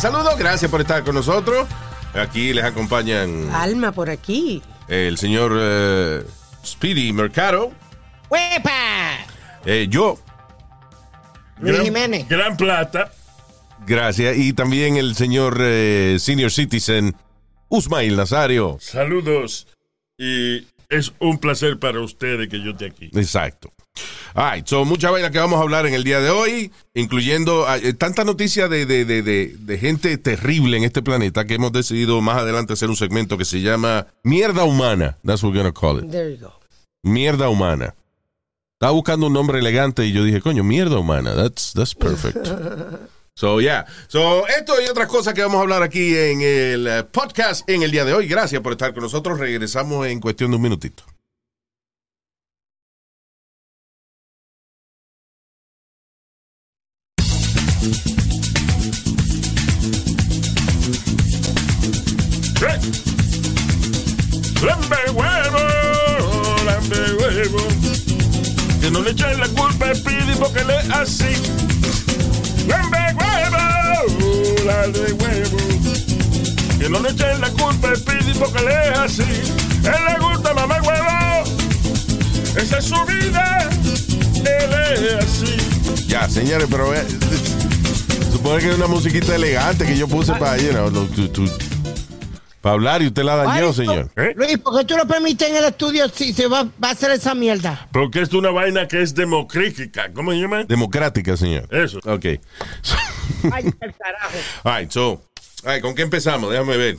Saludos, gracias por estar con nosotros. Aquí les acompañan Alma por aquí. el señor eh, Speedy Mercado, ¡Huepa! eh, yo, Luis Jiménez. Gran plata. gracias, y también el señor eh, Senior Citizen Usmail Nazario. Saludos. Y es un placer para ustedes que yo esté aquí. Exacto. Alright, so mucha vaina que vamos a hablar en el día de hoy, incluyendo ah, eh, tanta noticia de, de, de, de, de gente terrible en este planeta que hemos decidido más adelante hacer un segmento que se llama Mierda Humana. That's what we're gonna call it. There you go. Mierda Humana. Estaba buscando un nombre elegante y yo dije, coño, Mierda Humana. That's, that's perfect. So, yeah. So, esto y otras cosas que vamos a hablar aquí en el eh, podcast en el día de hoy. Gracias por estar con nosotros. Regresamos en cuestión de un minutito. ¡Lambe huevo! ¡Lambe huevo! Que no le echen la culpa a Speedy porque le así. ¡Lambe huevo! ¡Lambe huevo! Que no le echen la culpa a Speedy porque le es así. Él le gusta mamá huevo. Esa es su vida. Él es así. Ya, señores, pero eh, supone que es una musiquita elegante que yo puse para, you know, para hablar y usted la dañó, Ay, señor. ¿Eh? Luis, ¿por qué tú lo permites en el estudio si se va, va a hacer esa mierda? Porque es una vaina que es democrática. ¿Cómo se llama? Democrática, señor. Eso. Ok. Ay, el carajo. All right, so, all right, ¿con qué empezamos? Déjame ver.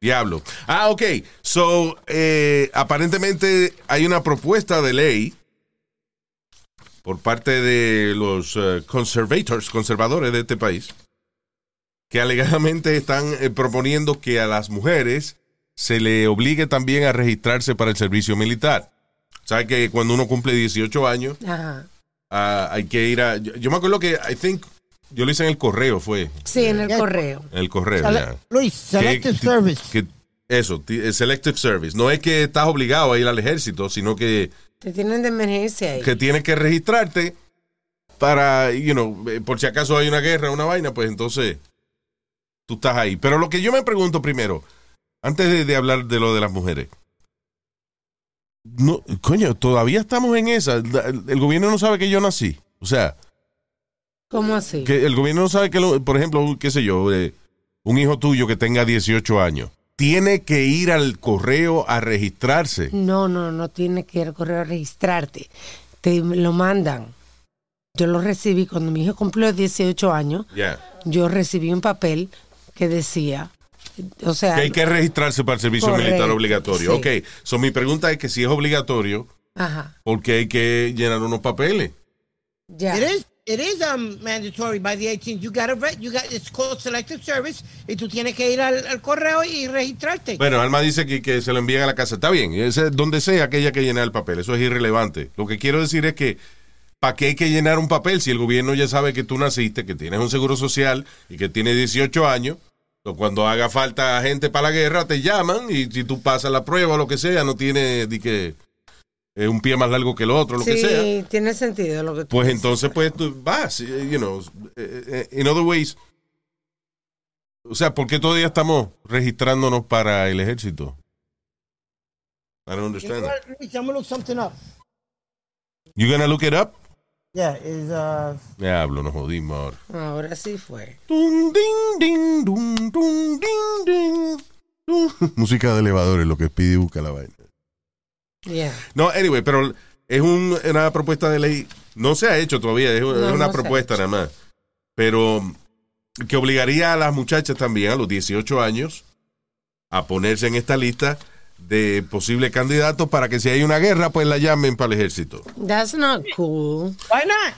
Diablo. Ah, ok. So, eh, aparentemente hay una propuesta de ley por parte de los eh, conservators, conservadores de este país, que alegadamente están eh, proponiendo que a las mujeres se le obligue también a registrarse para el servicio militar. ¿Sabe que cuando uno cumple 18 años, Ajá. ah, hay que ir a... Yo, yo me acuerdo que, I think, yo lo hice en el correo, fue. Sí, en el correo. En el correo, Sele- ya. Luis, Selective Que- Service. que- eso, eh, Selective Service. No es que estás obligado a ir al ejército, sino que, Te tienen de emergencia ahí. que tienes que registrarte para, you know, eh, por si acaso hay una guerra, una vaina, pues entonces tú estás ahí. Pero lo que yo me pregunto primero, antes de, de hablar de lo de las mujeres, no, coño, todavía estamos en esa. El, el gobierno no sabe que yo nací. O sea, ¿Cómo así? que el gobierno no sabe que, lo- por ejemplo, qué sé yo, eh, un hijo tuyo que tenga 18 años, tiene que ir al correo a registrarse. No, no, no tiene que ir al correo a registrarte. Te lo mandan. Yo lo recibí cuando mi hijo cumplió 18 años. Ya. Yo recibí un papel que decía, o sea, Que hay que registrarse para el servicio Correcto, militar obligatorio. sí. Ok, so mi pregunta es que si es obligatorio, ajá, ¿por qué hay que llenar unos papeles? ya. Is, it is um, mandatory by the 18th. You you got, it's called Selective Service. Y tú tienes que ir al, correo y registrarte. Bueno, Alma dice que, se lo envían a la casa. Está bien, ese- donde sea que haya que llenar el papel, eso es irrelevante. Lo que quiero decir es que, ¿para qué hay que llenar un papel si el gobierno ya sabe que tú naciste, que tienes un seguro social y que tienes 18 años? Cuando haga falta gente para la guerra, te llaman y si tú pasas la prueba o lo que sea, no tiene di que, eh, un pie más largo que el otro, lo que sea. Sí, tiene sentido lo que tú Pues dices. entonces, pues tú vas, you know, eh, eh, in other ways. O sea, ¿por qué todavía estamos registrándonos para el ejército? I don't You know understand. Luis, I'm going to look something up. You gonna look it up? Yeah, is, uh, Diablo, nos jodimos ahora. Ahora sí fue. Dun, ding, ding, dun, dun, ding, ding, dun. Música de elevador es lo que pide y busca la vaina. No, anyway, pero es un- una propuesta de ley. No se ha hecho todavía, es, es No, una no propuesta nada más. Pero que obligaría a las muchachas también a los 18 años a ponerse en esta lista de posibles candidatos para que si hay una guerra, pues la llamen para el ejército. That's not cool. why not?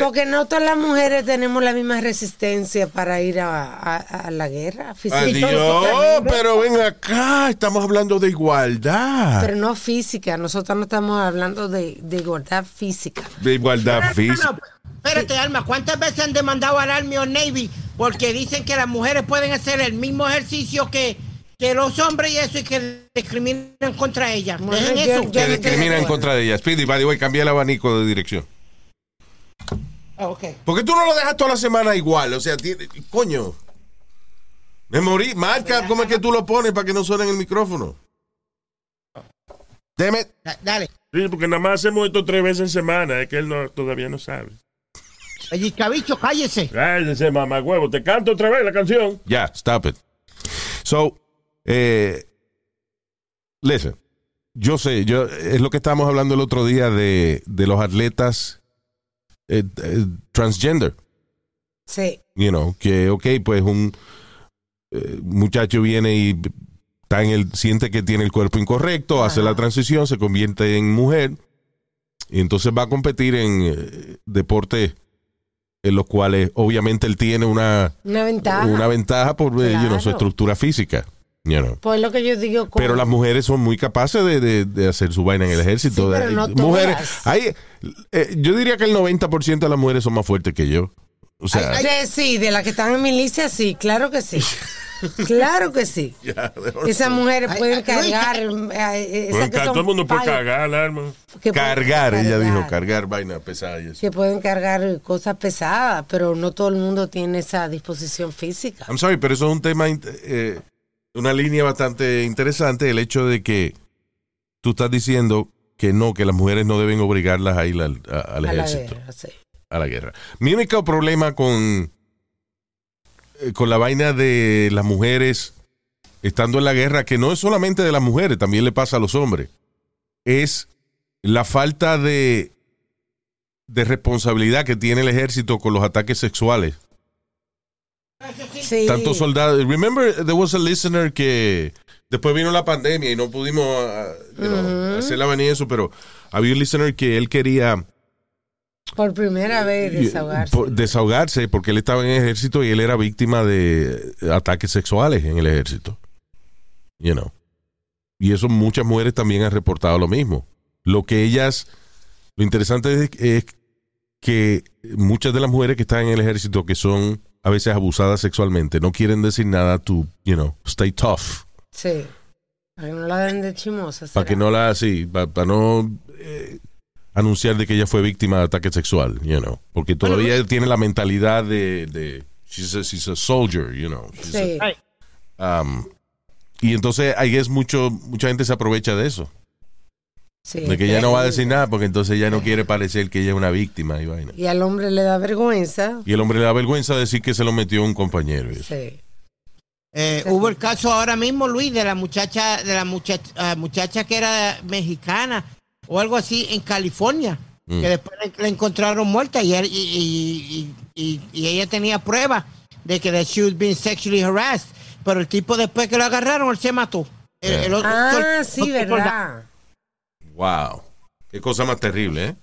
Porque no todas las mujeres tenemos la misma resistencia para ir a, a- a la guerra. física. Adiós, pero ven acá, estamos hablando de igualdad. Pero no física, nosotros no estamos hablando de, de igualdad física. De igualdad física. no, espérate, Alma, ¿cuántas veces han demandado al Army o Navy porque dicen que las mujeres pueden hacer el mismo ejercicio que, que los hombres y eso y que discriminan contra ellas? Bueno, yo- eso. yo- Que discriminan contra de ella. Speedy, by the way, cambia el abanico de dirección. Ah, ok. ¿Por qué tú no lo dejas toda la semana igual? O sea, tiene- coño. Me morí. Marca, ¿cómo es que tú lo pones para que no suene en el micrófono? Damn it. Da- Dale. Sí, porque nada más hacemos esto tres veces en semana. Es que él no, todavía no sabe. Cabicho, cállese. Cállese, mamá huevo. Te canto otra vez la canción. Ya, stop it. So, eh, listen, yo sé, yo, es lo que estábamos hablando el otro día de, de los atletas eh, eh, transgender. Sí. You know, que, ok, pues un eh, muchacho viene y está en el, siente que tiene el cuerpo incorrecto, hace la transición, se convierte en mujer y entonces va a competir en eh, deportes en los cuales obviamente él tiene una, Una ventaja. una ventaja por you know, su estructura física. You know. Pues lo que yo digo. Pero las mujeres son muy capaces de, de- de hacer su vaina en el ejército. Sí, pero no Eh, mujeres, todas. hay, eh, yo diría que el 90% de las mujeres son más fuertes que yo. O sea, sí, de las que están en milicia, sí, claro que sí. claro que sí. Esas mujeres Ay, pueden cargar. que son todo el mundo puede alarma. que pueden cargar, ella dijo, cargar, cargar vaina pesada y eso. Que pueden cargar cosas pesadas, pero no todo el mundo tiene esa disposición física. I'm sorry, pero eso es un tema, eh, una línea bastante interesante, el hecho de que tú estás diciendo que no, que las mujeres no deben obligarlas a ir al, a- al A la ejército. guerra, sí. a la guerra. Mi único problema con, eh, con la vaina de las mujeres estando en la guerra, que no es solamente de las mujeres, también le pasa a los hombres, es la falta de, de responsabilidad que tiene el ejército con los ataques sexuales. Sí. Tantos soldados. Remember, there was a listener que después vino la pandemia y no pudimos ah, you know, hacer la eso, pero había un listener que él quería Por primera vez desahogarse. por- desahogarse porque él estaba en el ejército y él era víctima de ataques sexuales en el ejército. You know. Y eso muchas mujeres también han reportado lo mismo. Lo que ellas, lo interesante es, es que muchas de las mujeres que están en el ejército que son a veces abusadas sexualmente no quieren decir nada to, you know, stay tough. Sí. Para que no la den de chimosa. Para que no la, sí, para no eh, anunciar de que ella fue víctima de ataque sexual, you know. Porque todavía tiene la mentalidad de, de she's, a, she's a soldier, you know. She's Sí. a- um, y entonces ahí es mucho, mucha gente se aprovecha de eso. Sí, De que ella no va a decir nada porque entonces ella no quiere parecer que ella es una víctima y vaina. Y al hombre le da vergüenza. Y el hombre le da vergüenza decir que se lo metió un compañero. y eso. Sí. Eh, hubo el caso ahora mismo, Luis, de la muchacha, de la muchacha, ah, muchacha que era mexicana o algo así en California, Mm. que después le, le encontraron muerta y, él- y, y- y- y- y ella tenía pruebas de que that she was being sexually harassed, pero el tipo después que lo agarraron, él se mató. El- el otro- Ah, el- sí, otro soldado. verdad. Wow. Qué cosa más terrible, ¿eh?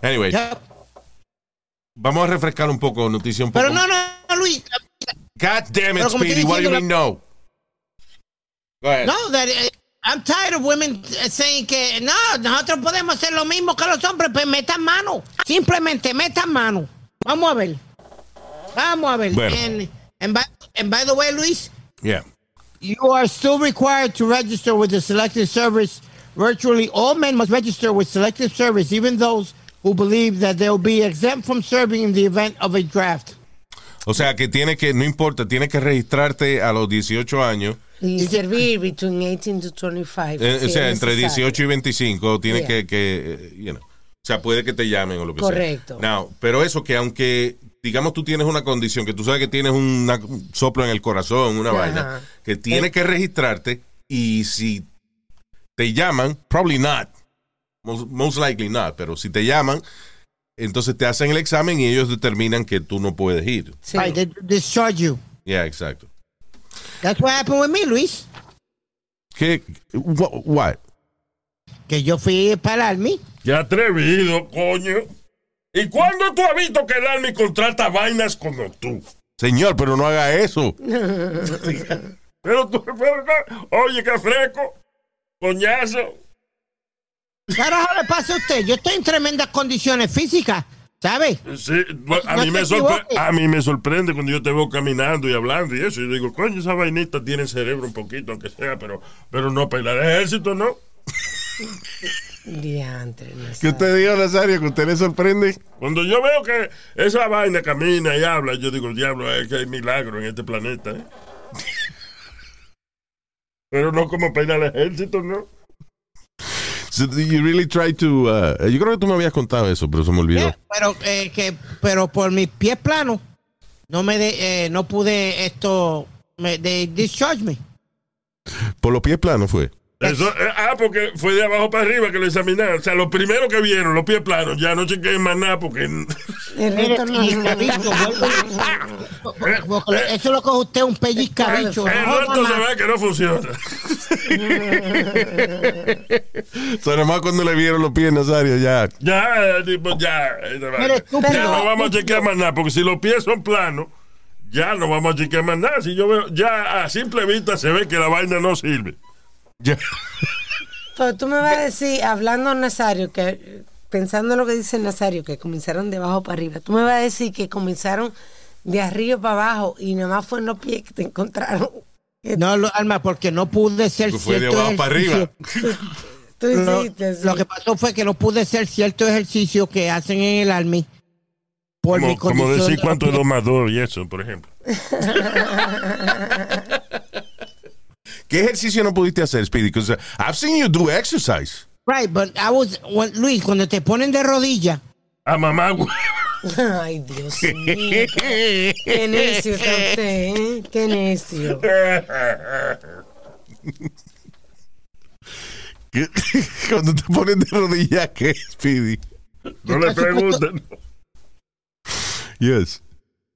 Anyway, vamos a refrescar un poco, noticia un poco. Pero no, no, no, Luis. God damn it, Speedy, what do you mean no? Go ahead. No, that, eh, I'm tired of women eh, saying que no, nosotros podemos hacer lo mismo que los hombres, pues metan mano. Simplemente metan mano. Vamos a ver. Vamos a ver. Bueno. And, and, by, and by the way, Luis, Yeah. You are still required to register with the selective service. Virtually all men must register with selective service, even those who believe that they'll be exempt from serving in the event of a draft. O sea, que tiene que, no importa, tiene que registrarte a los 18 años. Y servir between 18 to 25. eh, o sea, entre necesario. 18 y 25, tiene Yeah. que, que eh, you know, o sea, puede que te llamen o lo que Correcto. sea. Now, pero eso que aunque, digamos, tú tienes una condición, que tú sabes que tienes una- un soplo en el corazón, una Ajá. vaina, que tiene que registrarte y si te llaman, probably not, most, most likely not, pero si te llaman, entonces te hacen el examen y ellos determinan que tú no puedes ir. Sí. Right, they discharge you. Yeah, exacto. That's what happened with me, Luis. ¿Qué? Wha- What? Que yo fui para el Army. Qué atrevido, coño. ¿Y cuándo tú has visto que el Army contrata vainas como tú? Señor, pero no haga eso. Pero tú, pero no. oye, qué fresco, coñazo. ¿Qué carajo le pasa a usted? Yo estoy en tremendas condiciones físicas, ¿sabe? Sí, a, No mí me sorpre- equivoques. a mí me sorprende cuando yo te veo caminando y hablando y eso. Y yo digo, coño, esa vainita tiene cerebro un poquito, aunque sea, pero, pero no para el ejército, ¿no? Diantre, no ¿Qué usted dijo, Nazario, que usted le sorprende? Cuando yo veo que esa vaina camina y habla, yo digo, diablo, es que hay milagro en este planeta, ¿eh? Pero no como ir al ejército, ¿no? So, you really try to, uh, yo creo que tú me habías contado eso, pero se me olvidó. Eh, Pero, eh, que, pero por mis pies planos, no me de, eh, no pude esto, me, de discharge me. Por los pies planos fue. Eso, eh, ah, porque fue de abajo para arriba que lo examinaron. O sea, lo primero que vieron, los pies planos, ya no chequeen más nada porque... El resto no- vuelve. Porque Eso lo coge usted un pellizcabicho. El resto se ve que no funciona. So, nomás cuando le vieron los pies, Nazario, ya. Ya, eh, tipo, ya. Ya no vamos a chequear más nada, porque si los pies son planos, ya no vamos a chequear más nada. Si yo veo, ya a simple vista se ve que la vaina no sirve. Pero tú me vas a decir, hablando Nazario, que pensando lo que dice Nazario, que comenzaron de abajo para arriba, tú me vas a decir que comenzaron de arriba para abajo y nada más fue en los pies que te encontraron. No, lo- Alma, porque no pude ser Pues fue de cierto abajo para arriba. Tú Lo, hiciste lo que pasó fue que no pude hacer cierto ejercicio que hacen en el Army. Por mi Como, decir de cuánto es dos más dos y eso, por ejemplo. ¿Qué ejercicio no pudiste hacer, Speedy? Because uh, I've seen you do exercise. Right, but I was, when- Luis, cuando te ponen de rodilla, A mamá, güey. Ay, Dios mío. Qué necio está usted, ¿eh? Qué necio. ¿Qué? Cuando te ponen de rodillas, ¿qué, Speedy? No le pregunten. Yes.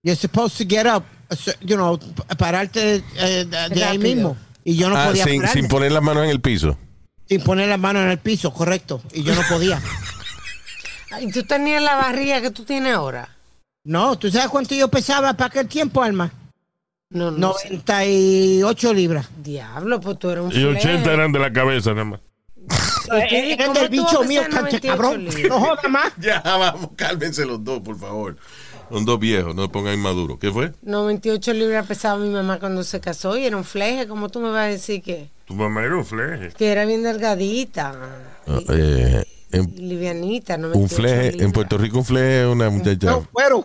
you're supposed to get up, so- you know, pararte eh, de, de ahí mismo. Y yo no Ah, podía sin, pararme, sin poner las manos en el piso. sin poner la mano en el piso, correcto. Y yo no podía. Ay, ¿Tú tenías la barriga que tú tienes ahora? No, ¿tú sabes cuánto yo pesaba para aquel tiempo, Alma? No, no. sé. 98 libras. Diablo, pues tú eres un Y 80 fleje. eran de la cabeza nada más. Speedy, Eres ¿cómo del tú vas bicho a mío, pesar cancha 98 cabrón. No joda más. Ya, vamos, cálmense los dos, por favor. Son dos viejos, no pongan inmaduros. ¿Qué fue? 98 libras pesaba mi mamá cuando se casó y era un fleje. ¿Cómo tú me vas a decir que, Tu mamá era un fleje. que era bien delgadita? Eh, y en- livianita, un 98 fleje, en. Puerto Rico un fleje es una muchacha. No, bueno. un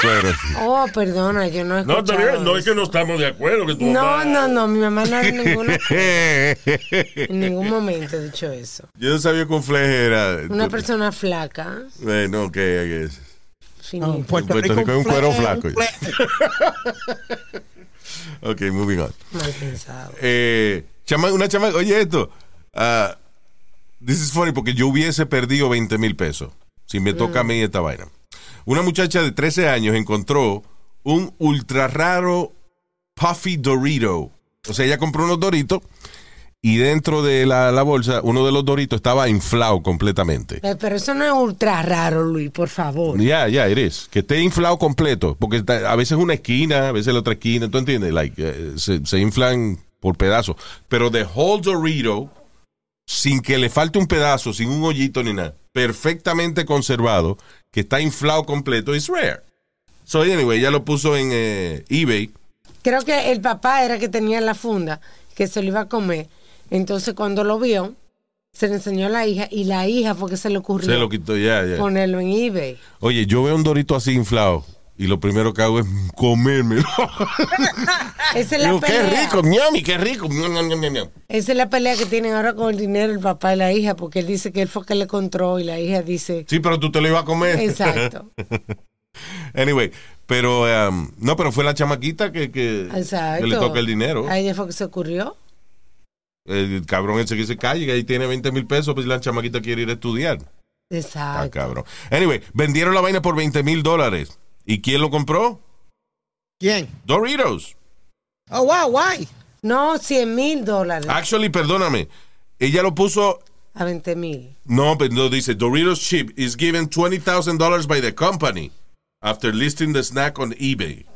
cuero. Oh, perdona, yo no he No, está bien, no es que no estamos de acuerdo. Que tu No, mamá- no, no, mi mamá no en, ninguna, en ningún momento ha dicho eso. Yo no sabía que un fleje era. Una persona flaca, Eh, no, que es. Finita. En Puerto, Puerto Rico es un cuero flaco. Ok, moving on. Mal pensado. Eh, chama- una chama, oye esto. ah, this is funny porque yo hubiese perdido 20 mil pesos si me toca a mí esta vaina. Una muchacha de 13 años encontró un ultra raro Puffy Dorito. O sea, ella compró unos Doritos y dentro de la, la bolsa uno de los Doritos estaba inflado completamente. Pero eso no es ultra raro, Luis, por favor. Ya, ya, eres. Que esté inflado completo. Porque a veces una esquina, a veces la otra esquina, ¿tú entiendes? Like, eh, se, se inflan por pedazos. Pero de whole Dorito, sin que le falte un pedazo, sin un hoyito ni nada, perfectamente conservado, que está inflado completo, es rare. So, anyway, ella lo puso en eh, eBay. Creo que el papá era que tenía la funda, que se lo iba a comer. Entonces, cuando lo vio, se le enseñó a la hija y la hija fue que se le ocurrió Se lo quitó, ya, ya. ponerlo en eBay. Oye, yo veo un Dorito así inflado. Y lo primero que hago es comérmelo. Esa es la Digo, qué pelea. rico, ñami, qué rico. Esa es la pelea que tienen ahora con el dinero el papá y la hija, porque él dice que él fue que le encontró y la hija dice, Sí, pero tú te lo ibas a comer. exacto, Anyway, pero um, no, pero fue la chamaquita que, que, que le toca el dinero. A ella fue que se ocurrió. El cabrón ese que se calle, que ahí tiene 20 mil pesos, pues la chamaquita quiere ir a estudiar. Ah, Exacto. cabrón. Anyway, vendieron la vaina por 20 mil dólares. ¿Y quién lo compró? ¿Quién? Doritos. Oh, wow, why? No, 100 mil dólares. Actually, perdóname. Ella lo puso A 20 mil. No, pero no dice Doritos chip is given $20,000 by the company after listing the snack on eBay.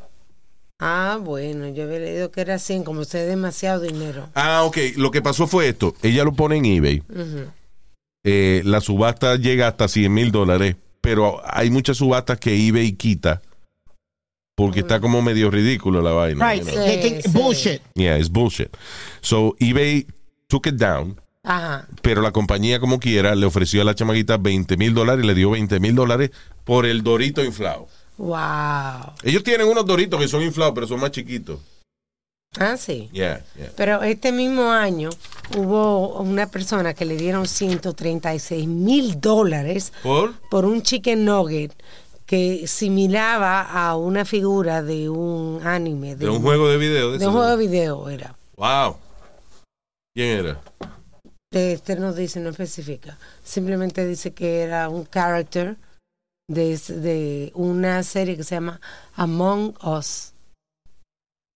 Ah, bueno, yo había leído que era 100, como usted es demasiado dinero. Ah, ok. Lo que pasó fue esto. Ella lo pone en eBay. Eh, la subasta llega hasta 100 mil dólares, pero hay muchas subastas que eBay quita porque está como medio ridículo la vaina. Right. you know. They think Sí, bullshit. Yeah, it's bullshit. So eBay took it down, Ajá. pero la compañía como quiera le ofreció a la chamaguita 20 mil dólares y le dio 20 mil dólares por el dorito inflado. Wow. Ellos tienen unos doritos que son inflados, pero son más chiquitos. Ah, sí. Yeah, yeah. Pero este mismo año hubo una persona que le dieron 136 mil dólares ¿Por? por un chicken nugget que similaba a una figura de un anime. De un juego de video. De de un juego de video era. Wow. ¿Quién era? Este no dice, no especifica. Simplemente dice que era un character de, de una serie que se llama Among Us.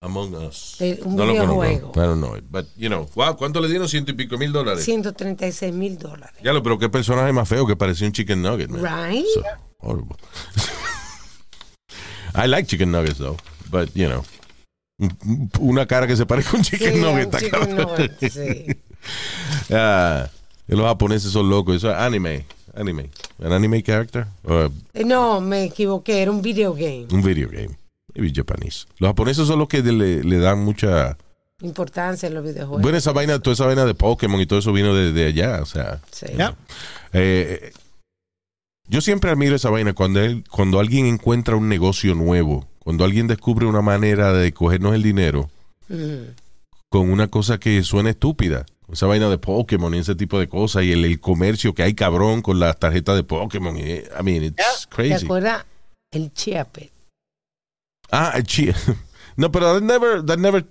Among Us. Eh, un no lo videojuego. conozco. I don't know it. But, you know, wow, ¿cuánto le dieron? Ciento y pico mil dólares. 136 mil dólares. Ya lo, pero qué personaje más feo que parecía un chicken nugget, man. Right? So horrible. I like chicken nuggets, though. But, you know, un- una cara que se parezca a un chicken Sí, nugget. un chicken nugget, sí. Y los japoneses son locos. Eso es anime. Anime. An anime character? Or Eh, No, me equivoqué, era un video game. un video game. Maybe Japanese. Los japoneses son los que le, le dan mucha... Importancia en los videojuegos. Bueno, esa vaina, toda esa vaina de Pokémon y todo eso vino de, de allá. O sea, Sí. Yeah. Eh, yo siempre admiro esa vaina cuando, él- cuando alguien encuentra un negocio nuevo, cuando alguien descubre una manera de cogernos el dinero Mm. con una cosa que suena estúpida. Esa vaina de Pokémon y ese tipo de cosas y el, el comercio que hay cabrón con las tarjetas de Pokémon. y, I mean, it's ¿Te crazy. acuerdas? El Chiapet. Ah, el Chia. No, pero that never, that never,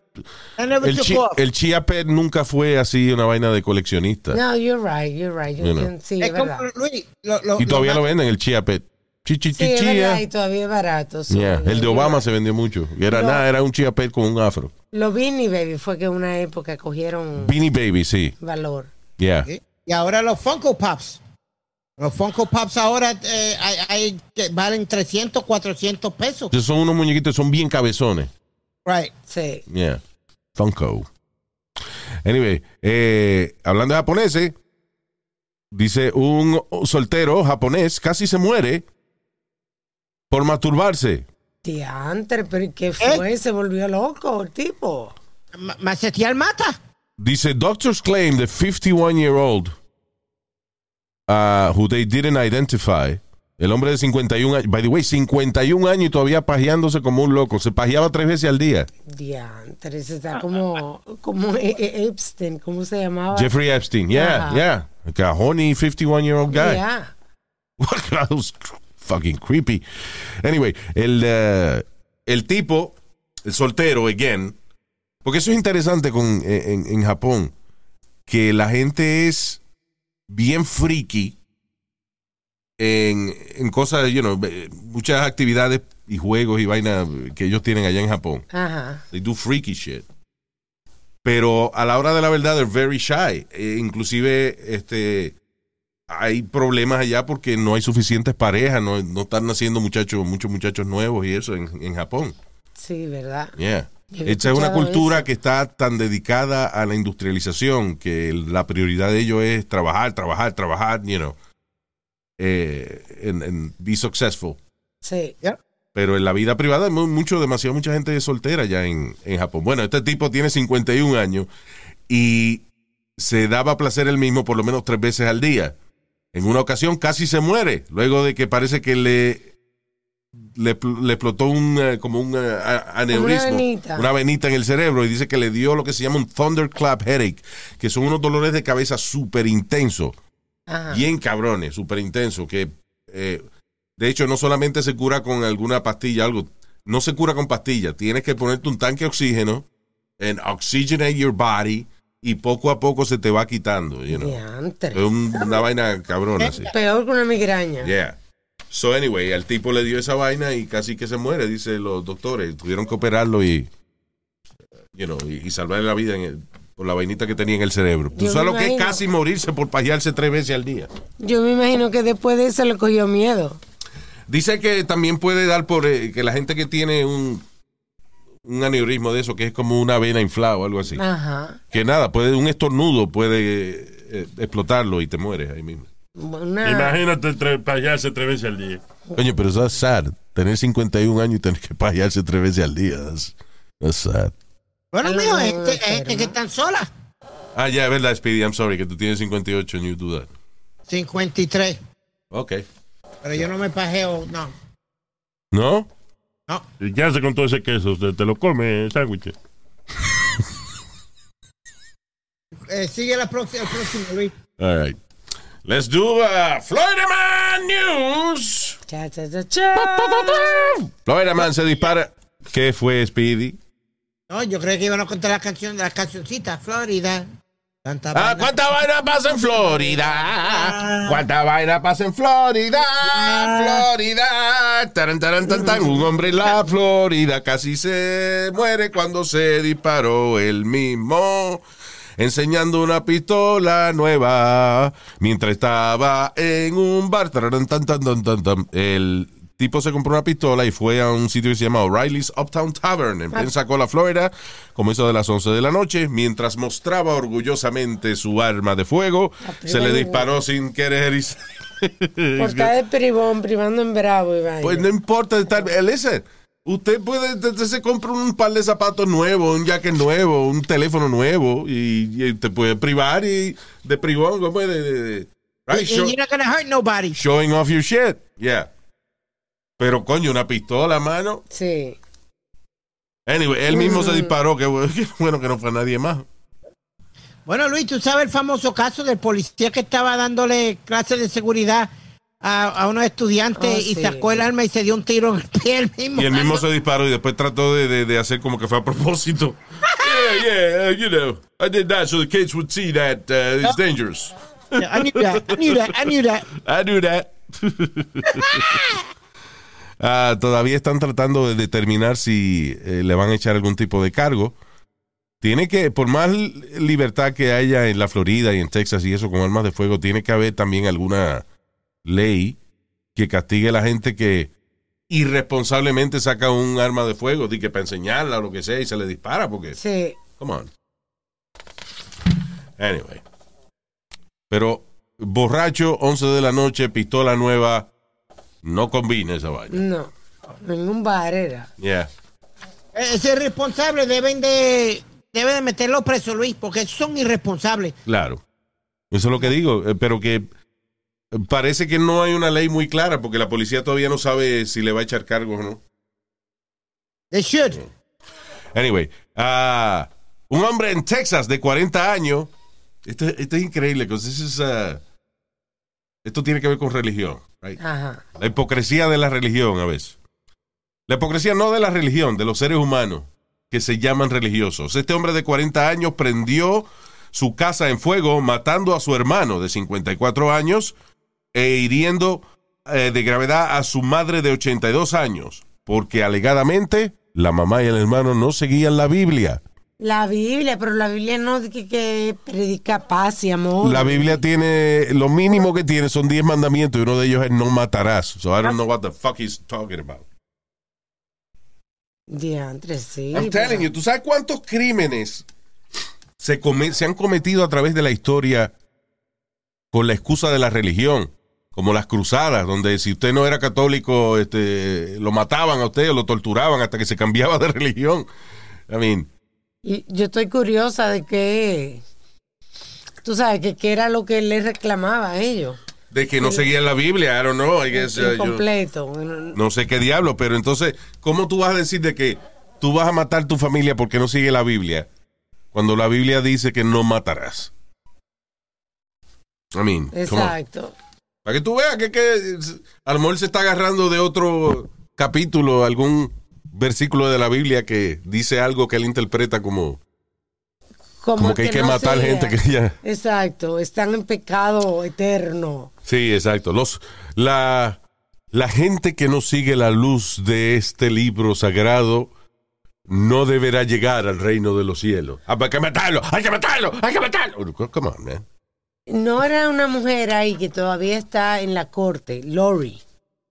I never el, took chi- off. el Chia Pet nunca fue así una vaina de coleccionista. No, you're right, you're right. Yo You know. entiendo- Sí, Es es como, verdad. Luis, lo- lo- Y todavía lo lo venden, el Chia Pet. Chi, chi, Sí, chi, es verdad, y todavía es barato. Yeah, El de Obama se vendió mucho. Y era No. nada, era un Chia Pet con un afro. Los Beanie Baby fue que en una época cogieron Beanie Baby, sí. valor. Yeah. Y ahora los Funko Pops. Los Funko Pops ahora eh, hay, hay- que valen 300, 400 pesos. Son unos muñequitos, son bien cabezones. Right. Sí. Yeah. Funko. Anyway, eh, hablando de japoneses, dice un soltero japonés casi se muere por masturbarse. Diantre, pero ¿qué fue? Se volvió loco el tipo. Ma- Macetear mata. Dice, doctors claim the 51-year-old uh, who they didn't identify, el hombre de 51 años, by the way, 51 años y todavía pajeándose como un loco, se pajeaba tres veces al día. Diantre, ese está como, como E- E- Epstein, ¿cómo se llamaba? Jeffrey Epstein, yeah, yeah, like a horny 51-year-old guy. Yeah. Fucking creepy. Anyway, el, eh, el tipo, el soltero, again, porque eso es interesante con, en, en Japón, que la gente es bien freaky en, en cosas, you know, eh, muchas actividades y juegos y vainas que ellos tienen allá en Japón. Ajá. They do freaky shit. Pero a la hora de la verdad, they're very shy. Eh, inclusive, este, hay problemas allá porque no hay suficientes parejas, no, no están naciendo muchachos, muchos muchachos nuevos y eso en, en Japón. Sí, ¿verdad? Yeah. Esta es una cultura eso. que está tan dedicada a la industrialización que la prioridad de ellos es trabajar, trabajar, trabajar, you know, eh, and, and be successful. Sí. Pero en la vida privada hay mu- mucho, demasiado mucha gente soltera ya en, en Japón. Bueno, este tipo tiene 51 años y se daba placer él mismo por lo menos tres veces al día. En una ocasión casi se muere, luego de que parece que le, le, pl- le explotó un, eh, como un eh, aneurisma, venita. una venita en el cerebro y dice que le dio lo que se llama un thunderclap headache, que son unos dolores de cabeza súper intensos bien cabrones, súper intensos, que eh, de hecho no solamente se cura con alguna pastilla, algo, no se cura con pastilla, tienes que ponerte un tanque de oxígeno, and oxygenate your body, y poco a poco se te va quitando, you know. Es un- una vaina cabrona, así. Peor que una migraña. Yeah. So anyway, al tipo le dio esa vaina y casi que se muere, dice los doctores. Tuvieron que operarlo y, you know, y, y salvarle la vida en el- por la vainita que tenía en el cerebro. ¿Tú Yo sabes lo que es casi morirse por pajearse tres veces al día? Yo me imagino que después de eso le cogió miedo. Dice que también puede dar por eh, que la gente que tiene un, un aneurismo de eso, que es como una vena inflada o algo así. Ajá. Que nada, puede un estornudo puede eh, explotarlo y te mueres ahí mismo. Una- Imagínate tre- pajearse tres veces al día. Coño, pero eso es sad. Tener 51 años y tener que pajearse tres veces al día. That's, that's sad. Bueno, no hay gente, hay ser, gente ¿no? que están solas. Ah, ya, es verdad, Speedy. I'm sorry, que tú tienes 58 and you do that. 53. Ok. Pero yo no me pajeo, no. ¿No? No. ¿Y qué hace con todo ese queso? ¿Usted te lo come, el sándwich? Eh, sigue la próxima, el próximo, Luis. All right. Let's do uh, Florida Man News. Cha, cha, cha, cha. Florida Man se dispara. ¿Qué fue, Speedy? No, yo creo que iban a contar la canción de la cancioncita, Florida. Ah. ¿Cuánta vaina pasa en Florida? ¿Cuánta vaina pasa en Florida? Florida. Taran, taran, tan, tan. Un hombre en la Florida casi se muere cuando se disparó él mismo. Enseñando una pistola nueva mientras estaba en un bar. Tararán, tan, tan, tan, tan, tan. El tipo se compró una pistola y fue a un sitio que se llama O'Reilly's Uptown Tavern en Pensacola, Florida, como eso de las 11 de la noche. Mientras mostraba orgullosamente su arma de fuego, se le disparó sin querer y se- Por estar de privón, privando en bravo vaina. Pues no importa estar. eh, listen, usted puede, usted se compra un par de zapatos nuevos, un jacket nuevo, un teléfono nuevo y, y te puede privar y de privón, ¿cómo es? De, de- de- right, show- you're not gonna hurt nobody. showing off your shit. Yeah. Pero coño, una pistola, mano. Sí. Anyway, él mismo se disparó. Qué bueno, que no fue nadie más. Bueno, Luis, tú sabes el famoso caso del policía que estaba dándole clases de seguridad a, a unos estudiantes Oh, y sí. sacó el arma y se dio un tiro en el pie él mismo. Y él mismo se disparó y después trató de, de- de hacer como que fue a propósito. Yeah, yeah, uh, you know, I did that so the kids would see that uh, it's dangerous. I knew that, I knew that, I knew that. I do that. Ah, todavía están tratando de determinar si eh, le van a echar algún tipo de cargo. Tiene que, por más libertad que haya en la Florida y en Texas y eso con armas de fuego, tiene que haber también alguna ley que castigue a la gente que irresponsablemente saca un arma de fuego, di que para enseñarla o lo que sea y se le dispara, porque, Sí. come on. Anyway. Pero borracho, 11 de la noche, pistola nueva, no combina esa vaina. No. Ningún bar era. Yeah. Eh, Ese responsable deben de, deben de meterlo preso, Luis, porque son irresponsables. Claro. Eso es lo que digo, eh, pero que eh, parece que no hay una ley muy clara porque la policía todavía no sabe si le va a echar cargos o no. They should. Anyway, ah, un hombre en Texas de 40 años, esto, esto es increíble, because this is, ah, esto tiene que ver con religión. right? Ajá. La hipocresía de la religión a veces. La hipocresía no de la religión, de los seres humanos que se llaman religiosos. Este hombre de 40 años prendió su casa en fuego matando a su hermano de 54 años e hiriendo eh, de gravedad a su madre de 82 años, porque alegadamente la mamá y el hermano no seguían la Biblia. La Biblia, pero la Biblia no que, que predica paz y amor. La Biblia tiene, lo mínimo que tiene son 10 mandamientos y uno de ellos es no matarás. So I don't know what the fuck he's talking about. Diantre, sí. I'm pero- telling you, ¿tú sabes cuántos crímenes se, come- se han cometido a través de la historia con la excusa de la religión? Como las cruzadas, donde si usted no era católico, este, lo mataban a usted o lo torturaban hasta que se cambiaba de religión. I mean, Y yo estoy curiosa de que. Tú sabes que qué era lo que le reclamaba a ellos. de que no seguían la Biblia, I don't know, I guess, uh, yo- Incompleto. no sé qué diablo, pero entonces, ¿cómo tú vas a decir de que tú vas a matar tu familia porque no sigue la Biblia? Cuando la Biblia dice que no matarás. I mean. Exacto. Para que tú veas que, que a lo mejor se está agarrando de otro capítulo, algún versículo de la Biblia que dice algo que él interpreta como, como que hay que no matar gente que ya... Exacto. Están en pecado eterno. Sí, exacto. Los, la, la gente que no sigue la luz de este libro sagrado no deberá llegar al reino de los cielos. Ah, hay que matarlo, hay que matarlo, hay que matarlo. Come on, man. No era una mujer ahí que todavía está en la corte, Lori.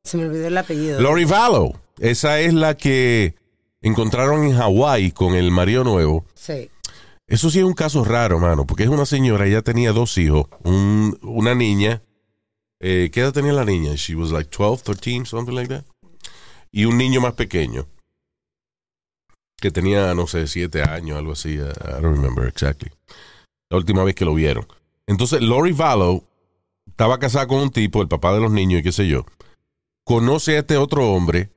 Se me olvidó el apellido. Lori Vallow, esa es la que encontraron en Hawái con el marido nuevo. Sí. Eso sí es un caso raro, mano, porque es una señora, ella tenía dos hijos, un- una niña. Eh, ¿Qué edad tenía la niña? She was like 12, 13, something like that. Y un niño más pequeño, que tenía, no sé, 7 años, algo así. I don't remember exactly. La última vez que lo vieron. Entonces, Lori Vallow estaba casada con un tipo, el papá de los niños y qué sé yo. Conoce a este otro hombre,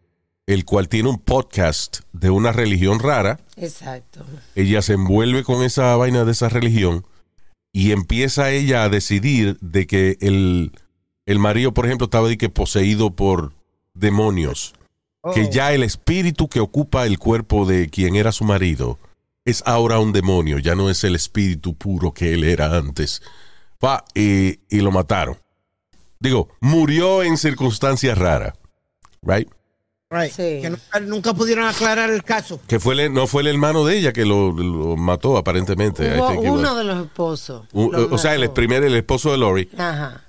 el cual tiene un podcast de una religión rara Exacto. ella se envuelve con esa vaina de esa religión y empieza ella a decidir de que el, el marido, por ejemplo, estaba de que poseído por demonios. Que ya el espíritu que ocupa el cuerpo de quien era su marido es ahora un demonio, ya no es el espíritu puro que él era antes. Va, y, y lo mataron. Digo, murió en circunstancias raras. Right? Right. Sí. Que nunca, nunca pudieron aclarar el caso. Que fue el- no fue el hermano de ella que lo, lo mató, aparentemente. Hubo uno de los esposos. Un- lo o sea, el primer, el esposo de Lori, Ajá.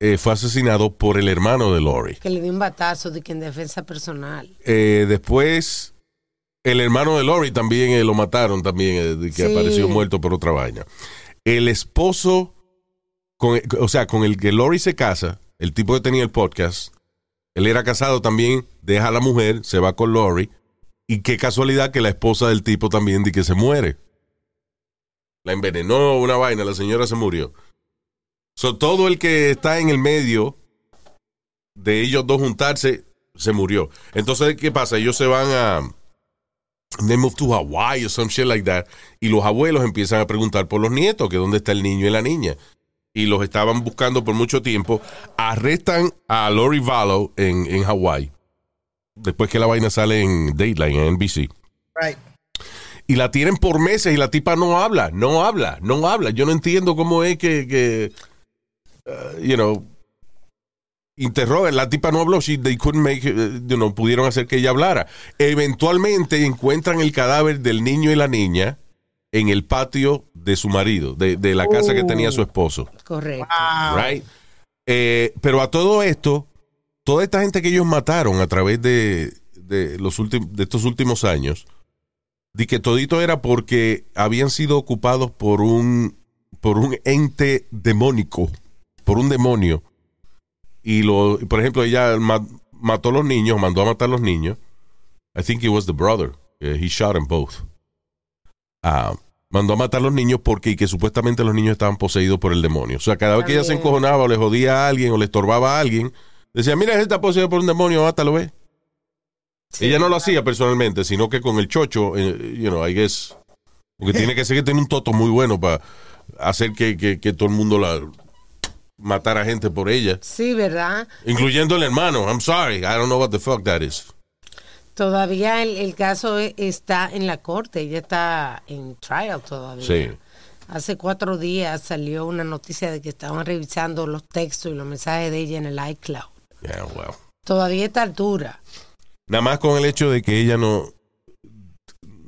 eh, fue asesinado por el hermano de Lori. Que le dio un batazo de que en defensa personal. Eh, después, el hermano de Lori también eh, lo mataron, también, eh, de que Sí. apareció muerto por otra vaina. El esposo, con, o sea, con el que Lori se casa, el tipo que tenía el podcast, él era casado también, deja a la mujer, se va con Lori, y qué casualidad que la esposa del tipo también de que se muere. La envenenó, una vaina, la señora se murió. So, todo el que está en el medio de ellos dos juntarse, se murió. Entonces, ¿qué pasa? Ellos se van a... They move to Hawaii or some shit like that. Y los abuelos empiezan a preguntar por los nietos, que dónde está el niño y la niña. Y los estaban buscando por mucho tiempo. Arrestan a Lori Vallow en, en Hawaii. Después que la vaina sale en Dateline, en NBC. Right. Y la tienen por meses y la tipa no habla, no habla, no habla. Yo no entiendo cómo es que, que uh, you know, interrogan. La tipa no habló, she, they couldn't make, uh, you know, pudieron hacer que ella hablara. Eventualmente encuentran el cadáver del niño y la niña en el patio de su marido, de, de la casa que tenía su esposo. Correcto. Right? Eh, pero a todo esto, toda esta gente que ellos mataron a través de, de los de estos últimos años, di que todito era porque habían sido ocupados por un, por un ente demónico, por un demonio. Y lo, por ejemplo, ella ma- mató a los niños, mandó a matar a los niños. I think it was the brother. Eh, he shot them both. Mandó a matar a los niños porque y que supuestamente los niños estaban poseídos por el demonio. O sea, cada vez que ella se encojonaba o le jodía a alguien o le estorbaba a alguien, decía, mira, él está poseído por un demonio, mátalo, ve. Ella no lo hacía personalmente, sino que con el chocho, eh, you know, I guess, porque tiene que ser que tiene un toto muy bueno para hacer que, que- que todo el mundo la matara gente por ella, Sí, ¿verdad? incluyendo el hermano. I'm sorry, I don't know what the fuck that is. Todavía el, el caso e- está en la corte, ella está en trial todavía. Sí. Hace cuatro días salió una noticia de que estaban revisando los textos y los mensajes de ella en el iCloud. Yeah, well. Todavía a esta altura. Nada más con el hecho de que ella no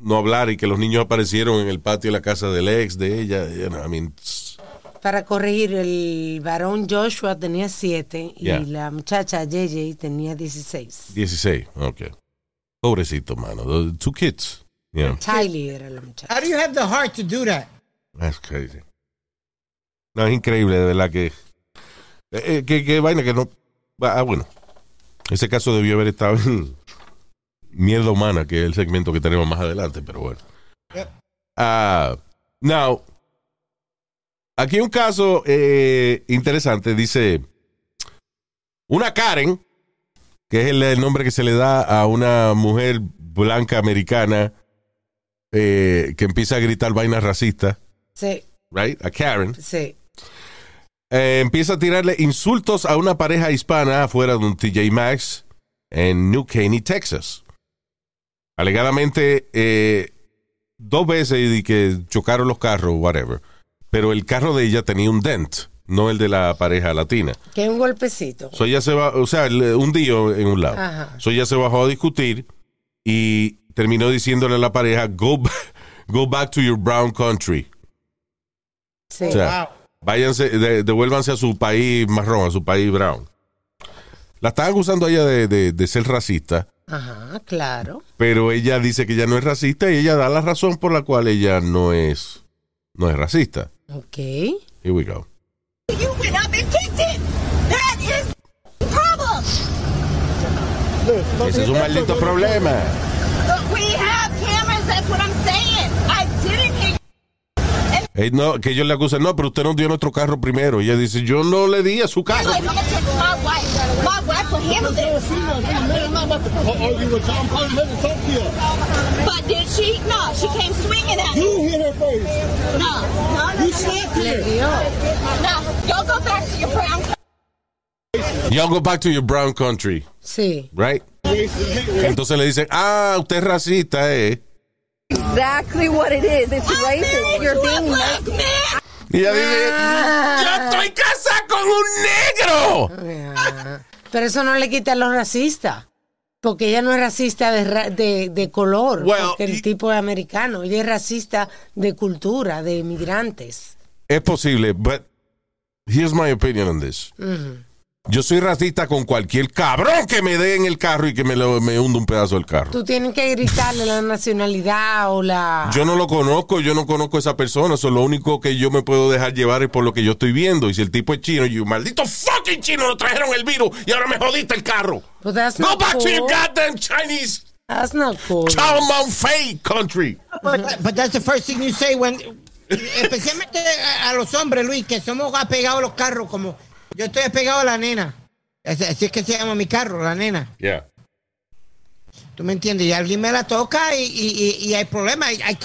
no hablara y que los niños aparecieron en el patio de la casa del ex de ella, you know, I mean, it's- Para corregir, el varón Joshua tenía siete y la muchacha JJ tenía 16. 16, ok. Pobrecito, mano. The two kids. Yeah, Tylee era la muchacha. How do you have the heart to do that? that's crazy. No, es increíble, de verdad que... eh, eh, que, que vaina que no... Ah, bueno. Ese caso debió haber estado en Mierda Humana, que es el segmento que tenemos más adelante, pero bueno. Yep. Ah, now, aquí un caso eh, interesante. Dice, una Karen, que es el, el nombre que se le da a una mujer blanca americana eh, que empieza a gritar vainas racistas, Sí, right? A Karen. sí. Eh, empieza a tirarle insultos a una pareja hispana afuera de un TJ Maxx en New Caney, Texas. Alegadamente, eh, dos veces y que chocaron los carros, whatever. Pero el carro de ella tenía un dent, no el de la pareja latina. Que es un golpecito. So ella se va, o sea, un día en un lado. Ajá. So ella se bajó a discutir y terminó diciéndole a la pareja, go, go back to your brown country. Sí. O sea, váyanse, de- devuélvanse a su país marrón, a su país brown. La están acusando a ella de, de- de ser racista, Ajá, claro. pero ella dice que ella no es racista y ella da la razón por la cual ella no es, no es racista. Ok. Here we go. Went up and kicked it. That is the problem. Ese es un maldito problema. Look, we have cameras. That's what I'm Eh, no, que ellos le acusan, no, pero usted nos dio nuestro carro primero. Y ella dice, yo no le di a su carro. Y'all go back to your brown country, Sí. right? Entonces le dicen, ah, usted es racista, eh. Exactly what it is. It's I'm racist. You're being black man. Y ella dice, yo estoy casada con un negro. Ah, Pero eso no le quita a los racistas. Porque ella no es racista de, ra- de, de color. Well, porque el y- tipo es americano. Ella es racista de cultura, de inmigrantes. Es posible, but here's my opinion on this. Yo soy racista con cualquier cabrón que me dé en el carro y que me, lo, me hunda un pedazo del carro. Tú tienes que gritarle la nacionalidad o la. Yo no lo conozco, yo no conozco a esa persona. Eso lo único que yo me puedo dejar llevar es por lo que yo estoy viendo. Y si el tipo es chino, yo, maldito fucking chino, lo trajeron el virus y ahora me jodiste el carro. But that's Go back to your goddamn Chinese That's not cool. Chow Mount Fei country. But, but that's the first thing you say when, especialmente a, a los hombres, Luis, que somos apegados a los carros, como yo estoy apegado a la nena. Así, es que se llama mi carro, la nena. Yeah. ¿Tú me entiendes? Y alguien me la toca y, y, y, hay problemas. I,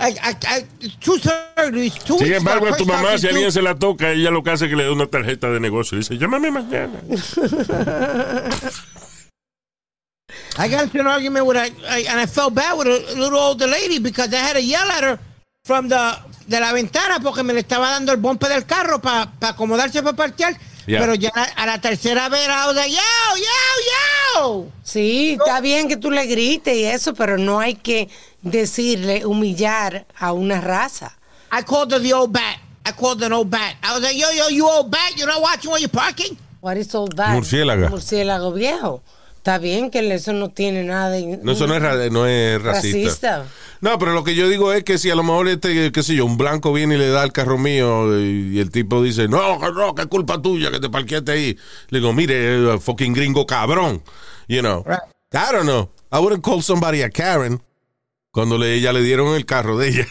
I, I, two surgeries, two Sin embargo, a tu mamá, si alguien se la toca, ella lo que hace es que le da una tarjeta de negocio. Dice, llámame mañana. I got into an argument with a, I, and I felt bad with a little older lady because I had to yell at her from the de la ventana porque me le estaba dando el bombe del carro para acomodarse para parquear. Yeah. Pero ya a la tercera vez era de yo, yo, yo. Sí, está bien que tú le grites y eso, pero no hay que decirle, humillar a una raza. I called her the old bat. I called her an old bat. I was like, yo, yo, you old bat, you're not watching when you're parking? What is all that? Murciélaga. Murciélago viejo. Está bien que eso no tiene nada de... No, eso no es, no es racista. Racista. No, pero lo que yo digo es que si a lo mejor este, qué sé yo, un blanco viene y le da el carro mío y, el tipo dice, no, que no, que es culpa tuya que te parqueaste ahí. Le digo, mire, eh, fucking gringo cabrón. You know. Right. I don't know. I wouldn't call somebody a Karen cuando le, ella le dieron el carro de ella.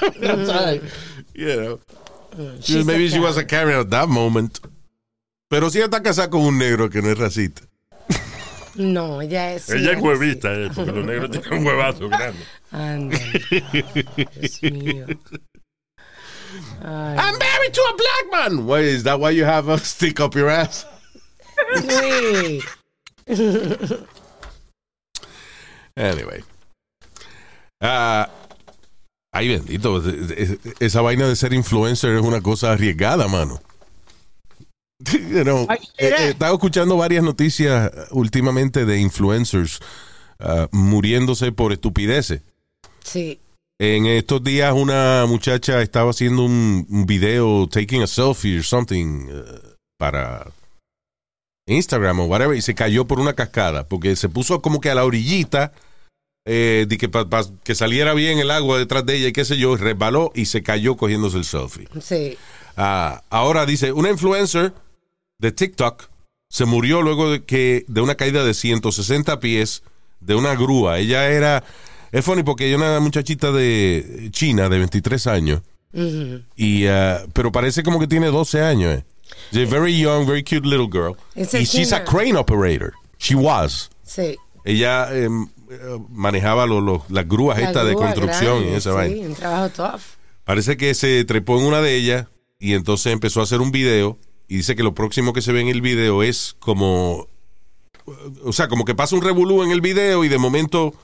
You know. She's Maybe she was a Karen at that moment. Pero si ella está casada con un negro que no es racista. No, ella es... Ella es huevita, eh, porque los negros tienen un huevazo grande. Ándale, Dios mío. Ay, I'm married to a black man. Why is that why you have a stick up your ass? Luis. Anyway. Ah, ay, bendito. es- es- Esa vaina de ser influencer es una cosa arriesgada, mano. You know, Ay, eh, eh, he estado escuchando varias noticias últimamente de influencers ah, muriéndose por estupideces. Sí. En estos días una muchacha estaba haciendo un, un video taking a selfie or something eh, para Instagram o whatever y se cayó por una cascada porque se puso como que a la orillita eh, de que que saliera bien el agua detrás de ella y qué sé yo, resbaló y se cayó cogiéndose el selfie. Sí. Ah, ahora dice, una influencer de TikTok se murió luego de que de una caída de 160 pies de una grúa. Ella era es funny porque ella es una muchachita de China de 23 años. Y ah, pero parece como que tiene 12 años. Eh. She's a very young, very cute little girl. Y es she's a crane operator. She was. Sí. Ella em, eh, manejaba lo- lo- las grúas La estas de construcción grande, y esa sí, vaina. un trabajo tough. Parece que se trepó en una de ellas y entonces empezó a hacer un video y dice que lo próximo que se ve en el video es como o sea, como que pasa un revolú en el video y de momento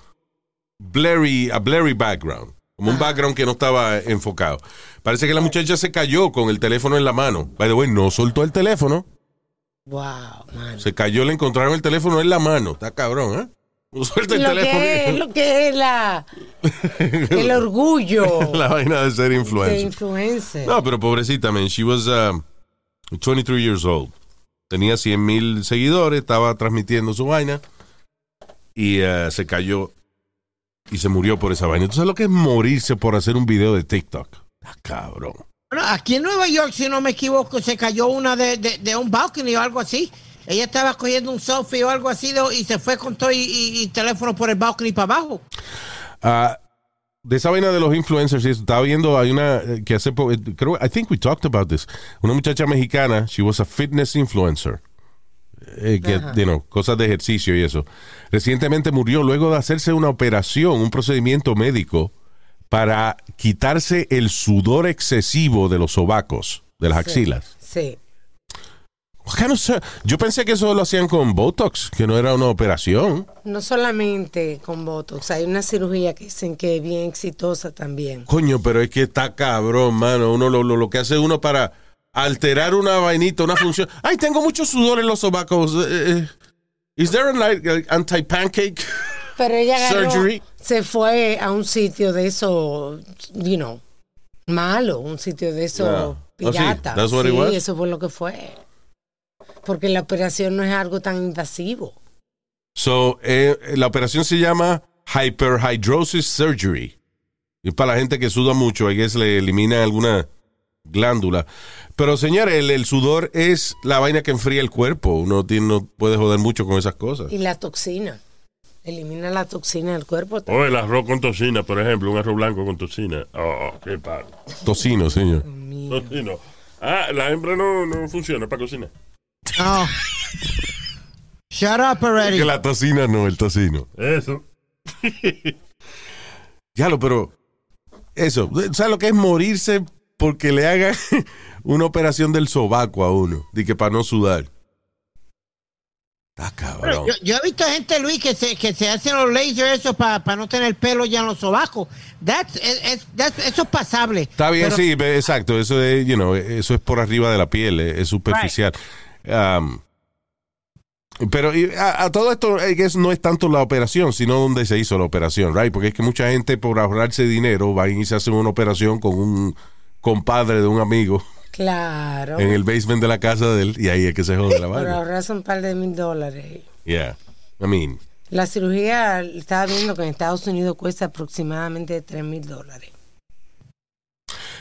blurry, a blurry background, como un background que no estaba enfocado. Parece que la muchacha se cayó con el teléfono en la mano. By the way, no soltó el teléfono, Wow, man. se cayó, le encontraron el teléfono en la mano. Está cabrón, ¿eh? Suelta el lo, que teléfono. es, lo que es la, el orgullo la vaina de ser de influencer. No, pero pobrecita, man. She was um, 23 years old. Tenía 100 mil seguidores, estaba transmitiendo su vaina y uh, se cayó y se murió por esa vaina. ¿Tú sabes lo que es morirse por hacer un video de TikTok? Ah, cabrón. Bueno, aquí en Nueva York, si no me equivoco, se cayó una de, de, de un balcony o algo así. Ella estaba cogiendo un selfie o algo así de- y se fue con todo y, y- y teléfono por el balcony para abajo. Ah, de esa vaina de los influencers, estaba viendo, hay una eh, que hace poco, eh, creo, I think we talked about this. Una muchacha mexicana, she was a fitness influencer. Eh, que, you know, cosas de ejercicio y eso. Recientemente murió luego de hacerse una operación, un procedimiento médico para quitarse el sudor excesivo de los sobacos, de las axilas. Sí. Kind of Yo pensé que eso lo hacían con Botox, que no era una operación. No solamente con Botox, hay una cirugía que dicen que es bien exitosa también. Coño, pero es que está cabrón, mano. Uno lo, lo, lo que hace uno para alterar una vainita, una función. Ay, tengo mucho sudor en los sobacos. Eh, eh, is there an like, anti-pancake? Pero ella agarró, Surgery. se fue a un sitio de eso, you know, malo, un sitio de eso Yeah. Oh, sí, pirata. that's what it sí, was? eso fue lo que fue. Porque la operación no es algo tan invasivo. So, eh, la operación se llama hyperhidrosis surgery. Y es para la gente que suda mucho, I guess le elimina alguna glándula. Pero, señores, el, el sudor es la vaina que enfría el cuerpo. Uno tiene, no puede joder mucho con esas cosas. Y la toxina. Elimina la toxina del cuerpo. O el arroz con tocina, por ejemplo, un arroz blanco con tocina. Oh, qué padre. Tocino, señor. Tocino. Ah, la hembra no, no funciona para cocinar. No. Shut up already. Que la tocina no, el tocino. Eso. Ya lo, pero eso, ¿sabes lo que es morirse porque le hagan una operación del sobaco a uno? De que para no sudar. Está cabrón. Yo, yo he visto gente, Luis, que se, que se hacen los lasers eso para no tener pelo ya en los sobacos. That's, es- that's- eso es pasable. Está bien, Pero- sí, exacto. Eso es, you know, eso es por arriba de la piel, es, es superficial. Um, pero a, a todo esto guess, no es tanto la operación, sino donde se hizo la operación, right? Porque es que mucha gente por ahorrarse dinero va y se hace una operación con un compadre de un amigo Claro. en el basement de la casa de él y ahí es que se jode la Por vaina. ahorrarse un par de mil dólares. Yeah. I mean, La cirugía, estaba viendo que en Estados Unidos cuesta aproximadamente 3 mil dólares.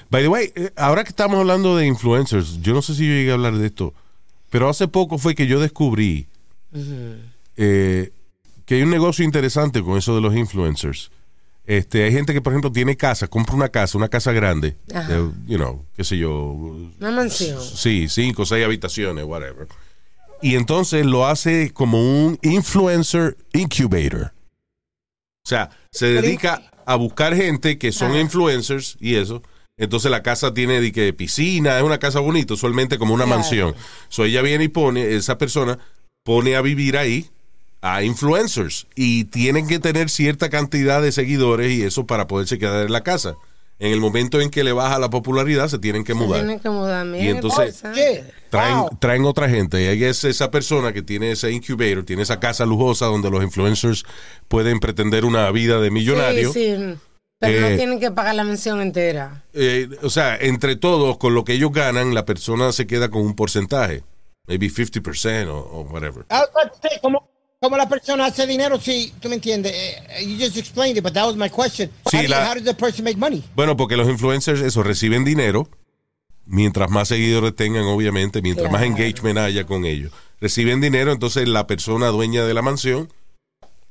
By the way, eh, ahora que estamos hablando de influencers, yo no sé si yo llegué a hablar de esto, pero hace poco fue que yo descubrí eh, que hay un negocio interesante con eso de los influencers. Este, hay gente que, por ejemplo, tiene casa, compra una casa, una casa grande, Ajá. de, you know, qué sé yo, Una mansión. sí, cinco, seis habitaciones, whatever. Y entonces lo hace como un influencer incubator. O sea, se dedica a buscar gente que son Ajá. influencers y eso. Entonces la casa tiene de que piscina, es una casa bonita, usualmente como una Claro. mansión. So ella viene y pone, esa persona pone a vivir ahí a influencers y tienen que tener cierta cantidad de seguidores y eso para poderse quedar en la casa. En el momento en que le baja la popularidad se tienen que mudar. Tienen que mudar. Mira, Y entonces-. Traen, Wow. traen otra gente. Y ahí es esa persona que tiene ese incubator, tiene esa casa lujosa donde los influencers pueden pretender una vida de millonario. Sí, sí. Pero Eh, no tienen que pagar la mención entera. Eh, o sea, entre todos, con lo que ellos ganan, la persona se queda con un porcentaje. Maybe 50% o, o whatever. ¿cómo, cómo la persona hace dinero? Sí, tú me entiendes. Eh, you just explained it, but that was my question. Sí, how, la- how does the person make money? Bueno, porque los influencers, eso, reciben dinero. Mientras más seguidores tengan, obviamente, mientras más Claro. engagement haya con ellos. Reciben dinero, entonces la persona dueña de la mansión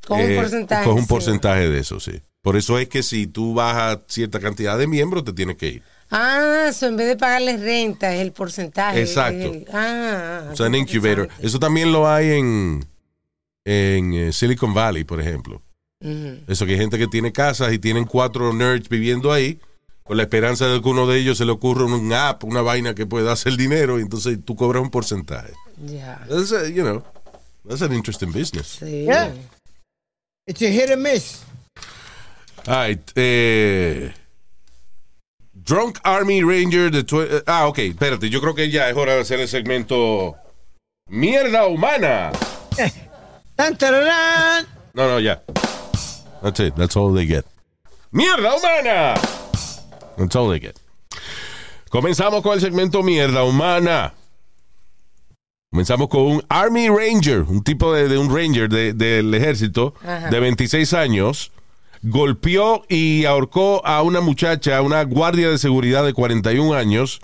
Con eh, un porcentaje. coge un sí. porcentaje de eso, sí. Por eso es que si tú bajas cierta cantidad de miembros, te tienes que ir. Ah, eso en vez de pagarles renta es el porcentaje. Exacto. El- ah, O sea, en incubator. Eso también lo hay en, en eh, Silicon Valley, por ejemplo. Eso que hay gente que tiene casas y tienen cuatro nerds viviendo ahí, con la esperanza de que uno de ellos se le ocurra un app, una vaina que pueda hacer dinero, y entonces tú cobras un porcentaje. Ya. That's a- you know, that's an interesting business. Sí. Yeah. It's a hit and miss. All right, eh, Drunk Army Ranger de... eh, ah, ok, espérate, yo creo que ya es hora de hacer el segmento Mierda Humana. Tan, tararán. No, no, ya. That's it. That's all they get. ¡Mierda humana! That's all they get. Comenzamos con el segmento Mierda humana. Comenzamos con un Army Ranger, un tipo de, de un Ranger de- del ejército Ajá. de 26 años. Golpeó y ahorcó a una muchacha, una guardia de seguridad de 41 años.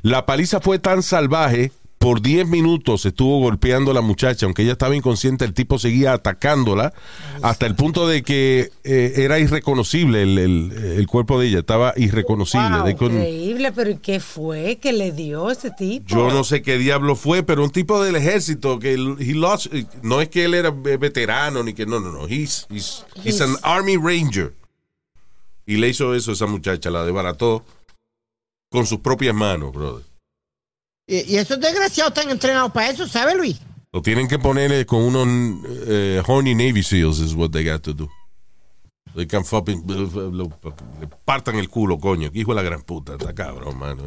La paliza fue tan salvaje, por 10 minutos estuvo golpeando a la muchacha, aunque ella estaba inconsciente, el tipo seguía atacándola hasta el punto de que eh, era irreconocible el, el- el cuerpo de ella, estaba irreconocible. Wow, couldn't- increíble, pero ¿y qué fue que le dio ese tipo? yo no sé qué diablo fue, pero un tipo del ejército que he lost, eh, no es que él era veterano ni que no, no, no, he's, he's, he's an army ranger. Y le hizo eso a esa muchacha, la desbarató con sus propias manos, brother. Y, y esos desgraciados están entrenados para eso, ¿sabe, Luis? Lo tienen que poner con unos eh, horny Navy SEALs, is what they got to do. They can fucking, lo- le partan el culo, coño. Que hijo de la gran puta, está cabrón, mano.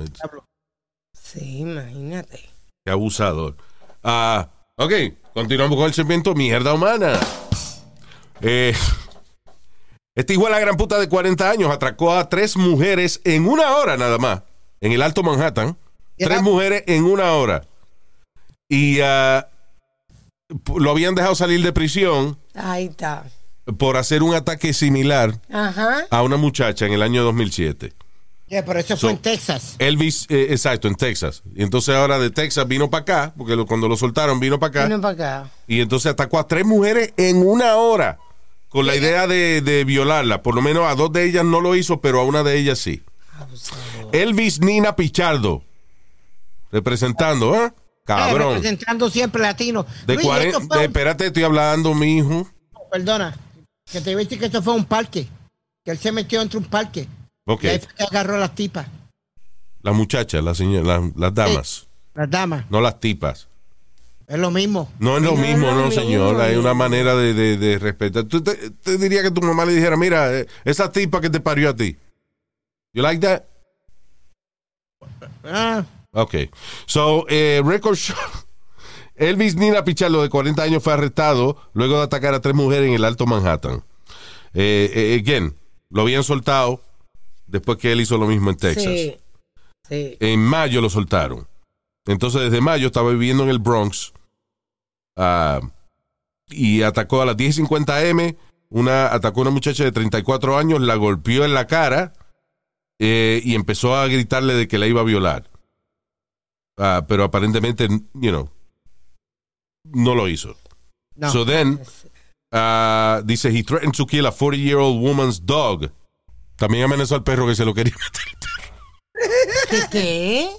Sí, imagínate. Qué abusador. Ah, ok, continuamos con el segmento Mierda Humana. Eh, este hijo de la gran puta de 40 años atracó a tres mujeres en una hora nada más, en el Alto Manhattan. Tres mujeres en una hora. Y ah, lo habían dejado salir de prisión Ahí está. por hacer un ataque similar Ajá. a una muchacha en el año 2007. Yeah, pero eso So- fue en Texas. Elvis, eh, exacto, en Texas. Y entonces ahora de Texas vino para acá, porque lo- cuando lo soltaron vino para acá. Vino para acá. Y entonces atacó a tres mujeres en una hora con la idea de, de violarla. Por lo menos a dos de ellas no lo hizo, pero a una de ellas sí. Elvis Nina Pichardo, representando, ¿eh? Eh, Cabrón. representando siempre latino. De Luis, 40, esto fue de- un- espérate, estoy hablando, mi hijo. Perdona, que te decir que esto fue un parque. Que él se metió entre un parque. Ok, Y ahí fue que agarró a las tipas, las muchachas, las, señoras, las, las damas, las damas. no las tipas. Es lo mismo. No es lo No es mismo, lo no, mismo, señor. Hay una manera de, de, de respetar. Tú te, te diría que tu mamá le dijera, mira, eh, esa tipa que te parió a ti. You like that? Ah, Ok. So, eh, record show. Elvis Nina Pichardo, de 40 años, fue arrestado luego de atacar a tres mujeres en el Alto Manhattan. Eh, eh, again, lo habían soltado después que él hizo lo mismo en Texas. Sí. Sí. En mayo lo soltaron. Entonces, desde mayo estaba viviendo en el Bronx ah, y atacó a las 10.50 M. Una, atacó a una muchacha de 34 años, la golpeó en la cara eh, y empezó a gritarle de que la iba a violar. Ah, pero aparentemente, you know, no lo hizo. no. So then, ah, dice, he threatened to kill a 40-year-old woman's dog. También amenazó al perro que se lo quería meter. ¿Qué qué?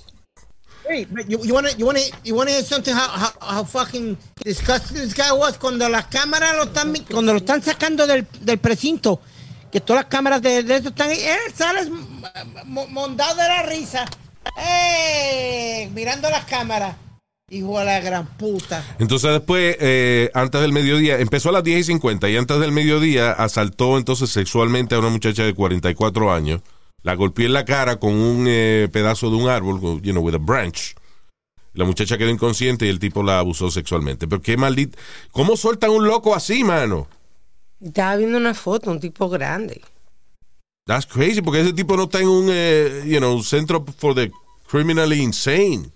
Wait, but you, you wanna, you wanna, you wanna hear something how, how, how fucking disgusting this guy was cuando las cámaras lo están, cuando lo están sacando del, del precinto, que todas las cámaras de, de eso están ahí, él sale mo- mondado de la risa, ¡eh! mirando las cámaras, hijo de la gran puta. Entonces después, eh, antes del mediodía, empezó a las 10 y 50 y antes del mediodía asaltó entonces sexualmente a una muchacha de 44 años. La golpeó en la cara con un eh, pedazo de un árbol, con, you know, with a branch. La muchacha quedó inconsciente y el tipo la abusó sexualmente. Pero qué maldito. ¿Cómo sueltan un loco así, mano? Estaba viendo una foto, un tipo grande. That's crazy, porque ese tipo no está en un, eh, you know, centro for the criminally insane.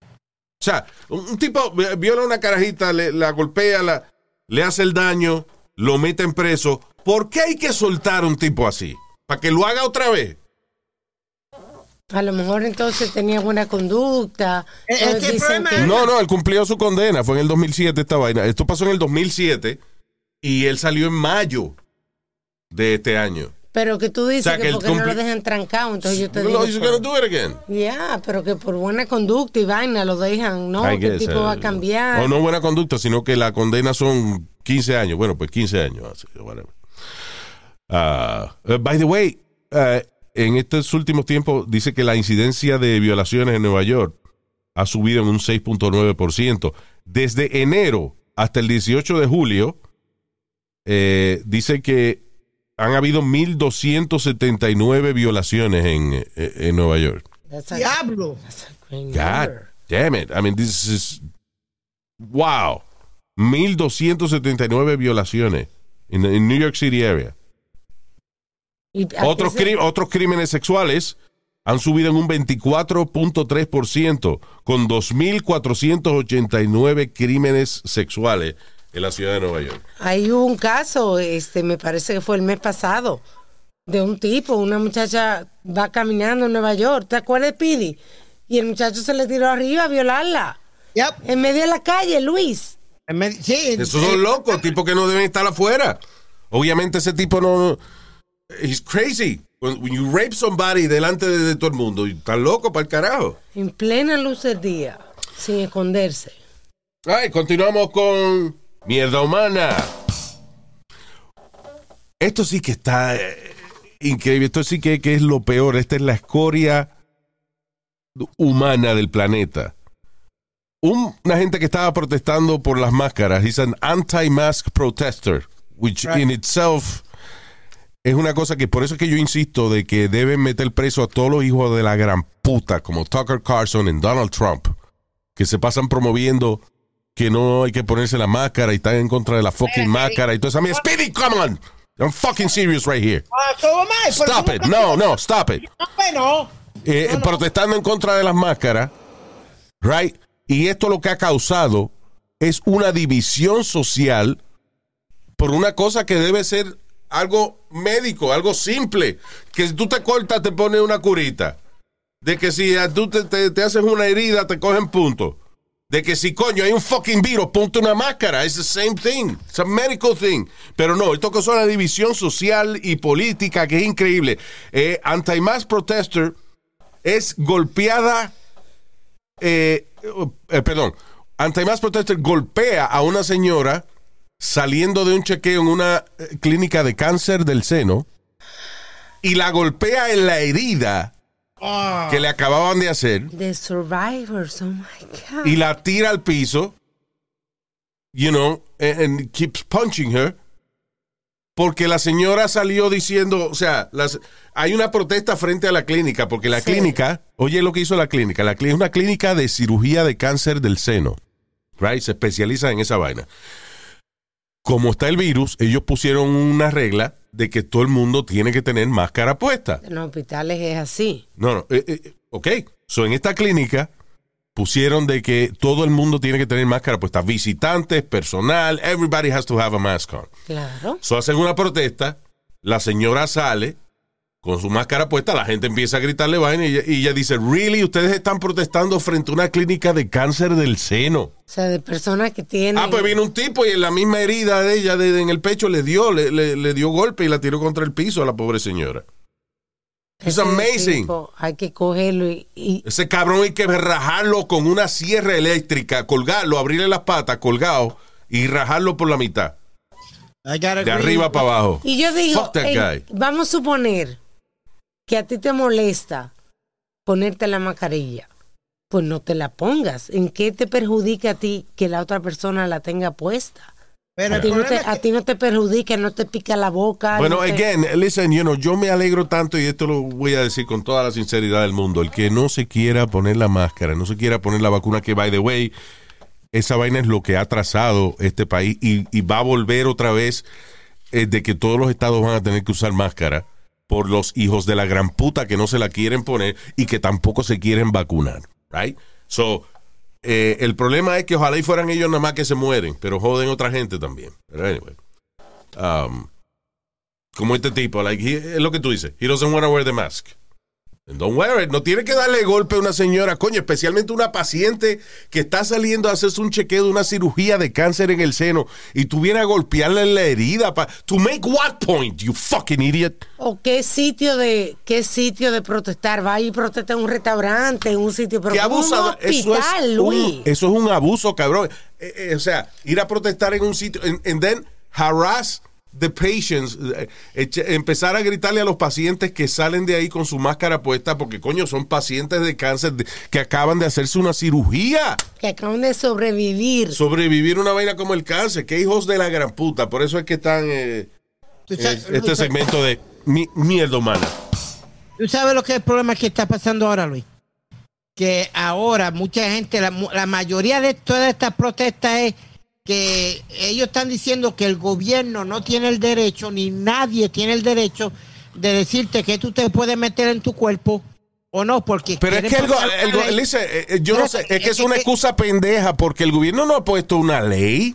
O sea, un, un tipo viola a una carajita, le, la golpea, la, le hace el daño, lo mete en preso. ¿Por qué hay que soltar a un tipo así? ¿Para que lo haga otra vez? A lo mejor entonces tenía buena conducta. Eh, es que que- No, no, él cumplió su condena. Fue en el 2007 esta vaina. Esto pasó en el 2007 y él salió en mayo de este año. Pero que tú dices O sea, que porque no lo dejan trancado, entonces yo te No, digo... he's pues, gonna do it again. Ya, pero que por buena conducta y vaina lo dejan, ¿no? Que el tipo va a cambiar. O no buena conducta, sino que la condena son 15 años. Bueno, pues 15 años. whatever. Ah, by the way, eh, en estos últimos tiempos dice que la incidencia de violaciones en Nueva York ha subido en un 6.9%. Desde enero hasta el 18 de julio, eh, dice que han habido 1.279 violaciones en, eh, en Nueva York. That's a- Diablo. that's a great God damn it. I mean, this is. Wow. 1.279 violaciones en en New York City area. Otros, otros crímenes sexuales han subido en un 24.3% con 2.489 crímenes sexuales en la ciudad de Nueva York. Hay un caso, este, me parece que fue el mes pasado, de un tipo, una muchacha va caminando en Nueva York, ¿te acuerdas, Pidi? Y el muchacho se le tiró arriba a violarla. Yep. En medio de la calle, Luis. En Sí. Esos son locos, tipos que no deben estar afuera. Obviamente ese tipo no... He's crazy. When, when you rape somebody delante de, de todo el mundo, está loco para el carajo. En plena luz del día, sin esconderse. Ay, continuamos con mierda humana. Esto sí que está eh, increíble. Esto sí que, que es lo peor. Esta es la escoria humana del planeta. Un- una gente que estaba protestando por las máscaras. He's an anti-mask protester, which Right. in itself es una cosa que por eso es que yo insisto de que deben meter preso a todos los hijos de la gran puta, como Tucker Carlson y Donald Trump, que se pasan promoviendo que no hay que ponerse la máscara y están en contra de la fucking máscara y todo eso. I mean, Speedy, come on. I'm fucking serious right here. So am I, pero Stop it. No, no, stop it. No, bueno. Eh, No, no. Protestando en contra de las máscaras, right? Y esto lo que ha causado es una división social por una cosa que debe ser algo médico, algo simple. Que si tú te cortas, te pones una curita. De que si tú te, te- te haces una herida, te cogen punto. De que si coño hay un fucking virus, ponte una máscara. It's the same thing. It's a medical thing. Pero no, esto que es una división social y política que es increíble. Eh, Anti-mask protester es golpeada. eh, eh, perdón. Anti-mask protester golpea a una señora saliendo de un chequeo en una eh, clínica de cáncer del seno y la golpea en la herida que le acababan de hacer The Survivors, oh my God. y la tira al piso, you know, and, and keeps punching her. Porque la señora salió diciendo, o sea, las, hay una protesta frente a la clínica, porque la Sí. clínica, oye lo que hizo la clínica, la clínica es una clínica de cirugía de cáncer del seno, right? Se especializa en esa vaina. Como está el virus, ellos pusieron una regla de que todo el mundo tiene que tener máscara puesta. En los hospitales es así. No, no, eh, eh, ok. So, en esta clínica pusieron de que todo el mundo tiene que tener máscara puesta. Visitantes, personal, everybody has to have a mask on. Claro. So, hacen una protesta, la señora sale con su máscara puesta, la gente empieza a gritarle vaina y ella, y ella dice, really, ustedes están protestando frente a una clínica de cáncer del seno. O sea, de personas que tienen. Ah, pues vino un tipo y en la misma herida de ella de- en el pecho le dio, le, le- le dio golpe y la tiró contra el piso a la pobre señora. It's ese amazing. tipo, hay que cogerlo y, y- Ese cabrón hay que rajarlo con una sierra eléctrica, colgarlo, abrirle las patas, colgado y rajarlo por la mitad, de arriba para abajo. y yo digo, Fuck that ey, guy. vamos a suponer que a ti te molesta ponerte la mascarilla. Pues no te la pongas. ¿En qué te perjudica a ti que la otra persona la tenga puesta? Pero A ti, no te, es a que- ti no te perjudica, no te pica la boca. Bueno, no te- again, listen, you know, yo me alegro tanto y esto lo voy a decir con toda la sinceridad del mundo. El que no se quiera poner la máscara, no se quiera poner la vacuna, que by the way, esa vaina es lo que ha trazado este país y, y va a volver otra vez eh, de que todos los estados van a tener que usar máscara por los hijos de la gran puta que no se la quieren poner y que tampoco se quieren vacunar, right? So, eh, el problema es que ojalá y fueran ellos nada más que se mueren, pero joden otra gente también. Pero anyway. Um, como este tipo, like, es lo que tú dices. He doesn't want to wear the mask. Don't wear it. No tiene que darle golpe a una señora, coño, especialmente una paciente que está saliendo a hacerse un chequeo de una cirugía de cáncer en el seno y tuviera a golpearle en la herida. pa- to make what point, you fucking idiot? ¿O qué sitio de qué sitio de protestar? Va y protesta en un restaurante, en un sitio, pero Qué como un abusador. Eso es, hospital, un, Luis. eso es un abuso, cabrón. Eh, eh, o sea, ir a protestar en un sitio and, and then harass the patients, eh, empezar a gritarle a los pacientes que salen de ahí con su máscara puesta porque coño son pacientes de cáncer de- que acaban de hacerse una cirugía. que acaban de sobrevivir. Sobrevivir una vaina como el cáncer, qué hijos de la gran puta. Por eso es que están eh, eh, este segmento de mi- mierda humana. ¿Tú sabes lo que es el problema que está pasando ahora, Luis? Que ahora mucha gente, la, la mayoría de todas estas protestas es que ellos están diciendo que el gobierno no tiene el derecho, ni nadie tiene el derecho de decirte que tú te puedes meter en tu cuerpo o no, porque... Pero es que el, el listen, eh, eh, yo no sé, es que es es una que- excusa pendeja porque el gobierno no ha puesto una ley.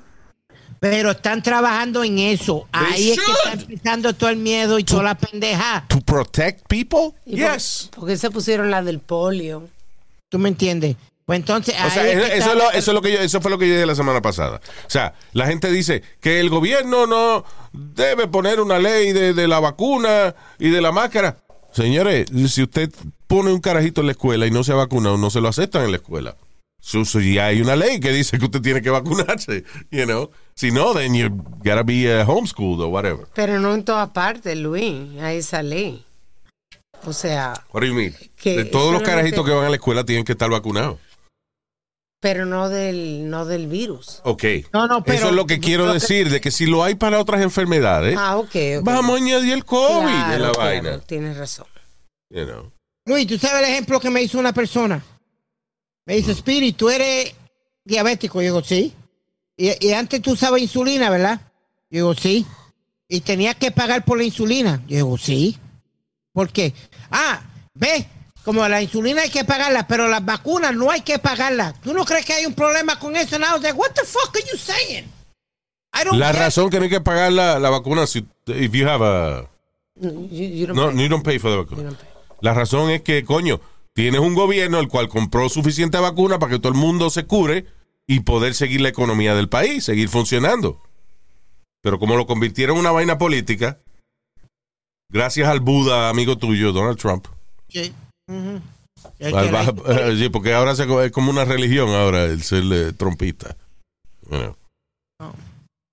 Pero están trabajando en eso. Ahí es que está empezando todo el miedo y toda la pendeja. To protect people? ¿Y por- Yes. ¿Por qué se pusieron la del polio? ¿Tú me entiendes? Pues entonces... O sea, es eso, es lo, eso es lo que yo, eso fue lo que yo dije la semana pasada. O sea, la gente dice que el gobierno no debe poner una ley de, de la vacuna y de la máscara. Señores, si usted pone un carajito en la escuela y no se ha vacunado, no se lo aceptan en la escuela. So, so, ya hay una ley que dice que usted tiene que vacunarse, you know. Si no, then you gotta be uh, homeschooled or whatever. Pero no en todas partes, Luis, hay esa ley. O sea, What do you mean? Que De todos los carajitos que van a la escuela tienen que estar vacunados. Pero no del, no del virus. Ok. No, no, pero- Eso es lo que quiero lo que- decir, de que si lo hay para otras enfermedades, Ah, ok, ok. vamos a añadir el COVID Claro, en la claro, vaina. Tienes razón. You know. Luis, ¿tú sabes el ejemplo que me hizo una persona? Me dice, Spirit, tú eres diabético. Yo digo, sí. Y, y antes tú usabas insulina, ¿verdad? Yo digo, sí. Y tenías que pagar por la insulina. Yo digo, sí. ¿Por qué? Ah, ve, como la insulina hay que pagarla, pero las vacunas no hay que pagarlas. ¿Tú no crees que hay un problema con eso? Like, what the fuck are you saying? I don't La get razón que no hay que pagar la, la vacuna si if you have a You- you don't no, pay. you don't pay for the vacuna. La razón es que coño, tienes un gobierno el cual compró suficiente vacuna para que todo el mundo se cure y poder seguir la economía del país, seguir funcionando. Pero como lo convirtieron en una vaina política, gracias al Buda, amigo tuyo, Donald Trump. Sí. Baja- sí, porque ahora se, es como una religión ahora el ser eh, trompista. You know.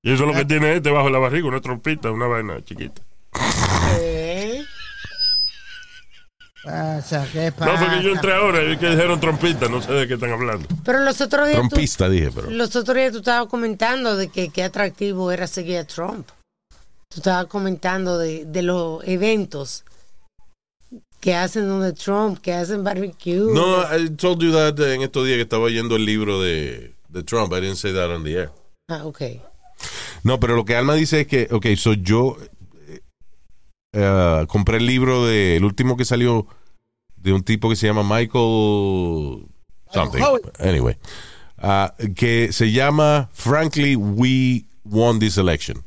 Y eso es lo que tiene este bajo la barriga, una trompita, una vaina chiquita. ¿Eh? Pasa, ¿qué No, porque yo pasa? entré ahora y que dijeron trompita, no sé de qué están hablando. Pero los otros días tú, dije, pero. los otros días tú estabas comentando de que qué atractivo era seguir a Trump. Tú estabas comentando de, de los eventos que hacen donde Trump, que hacen barbecue. No, I told you that eh, en estos días que estaba oyendo el libro de, de Trump. I didn't say that on the air. Ah, ok. No, pero lo que Alma dice es que, ok, so yo eh, compré el libro de, el último que salió de un tipo que se llama Michael something. Anyway, ah, que se llama Frankly, We Won This Election.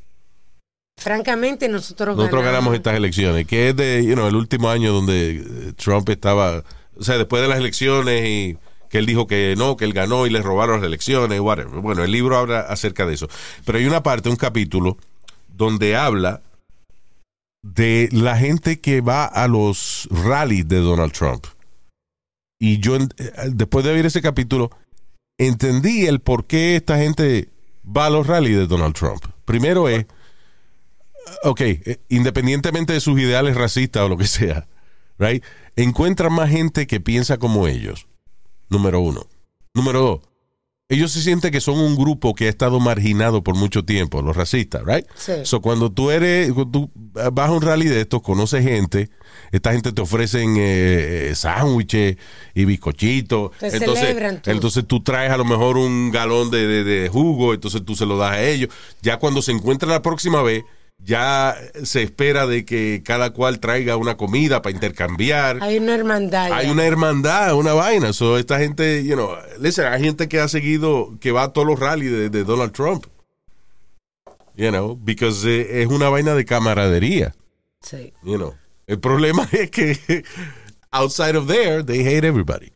Francamente, nosotros, Nosotros ganamos estas elecciones, que es de, you know, el último año donde eh, Trump estaba, o sea, después de las elecciones y que él dijo que no, que él ganó y le robaron las elecciones, whatever. Bueno, el libro habla acerca de eso. Pero hay una parte, un capítulo, donde habla de la gente que va a los rallies de Donald Trump. Y yo, eh, después de oír ese capítulo, entendí el por qué esta gente va a los rallies de Donald Trump. Primero es, ok, eh, independientemente de sus ideales racistas o lo que sea, right, encuentran más gente que piensa como ellos. Número uno. Número dos, ellos se sienten que son un grupo que ha estado marginado por mucho tiempo, los racistas, right? Sí. So, cuando tú eres, tú vas a un rally de estos, conoces gente, esta gente te ofrecen eh, eh, sándwiches y bizcochitos. Te entonces, celebran todo. entonces tú traes a lo mejor un galón de, de- de jugo, entonces tú se lo das a ellos. Ya cuando se encuentran la próxima vez, ya se espera de que cada cual traiga una comida para intercambiar. Hay una hermandad. Hay una hermandad, una vaina. So, esta gente, you know, listen, hay gente que ha seguido, que va a todos los rallies de, de Donald Trump. You know, because eh, es una vaina de camaradería. Sí. You know. El problema es que outside of there, they hate everybody.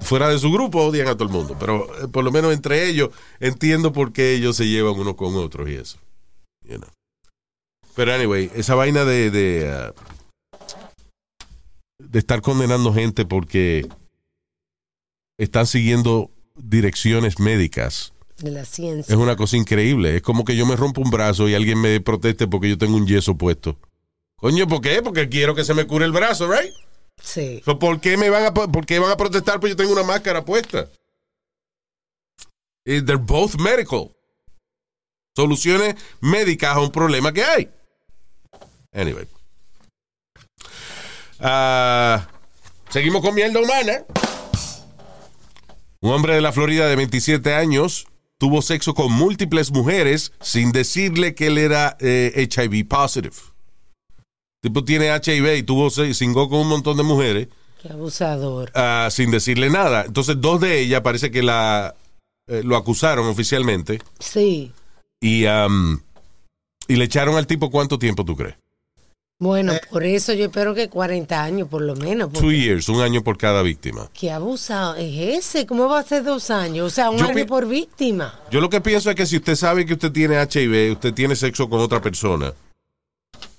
Fuera de su grupo odian a todo el mundo, pero eh, por lo menos entre ellos entiendo por qué ellos se llevan unos con otros y eso. You know. Pero anyway, esa vaina de de, ah, de estar condenando gente porque están siguiendo direcciones médicas De la es ciencia. una cosa increíble. Es como que yo me rompo un brazo y alguien me proteste porque yo tengo un yeso puesto. Coño, ¿por qué? Porque quiero que se me cure el brazo, right? Sí. So, ¿por, qué me van a, por qué van a protestar porque yo tengo una máscara puesta? Eh, They're both medical. Soluciones médicas a un problema que hay. Anyway. Ah, seguimos con mierda humana. Un hombre de la Florida de 27 años tuvo sexo con múltiples mujeres sin decirle que él era eh, HIV positive. Tipo tiene HIV y tuvo cingó con un montón de mujeres Qué abusador. ah, sin decirle nada. Entonces dos de ellas parece que la eh, lo acusaron oficialmente Sí. y am, y le echaron al tipo cuánto tiempo tú crees? Bueno, por eso yo espero que 40 años por lo menos. Two years, un año por cada víctima. ¿Qué abusado es ese? ¿Cómo va a ser dos años? O sea, un Yo año por víctima. Yo lo que pienso es que si usted sabe que usted tiene HIV, usted tiene sexo con otra persona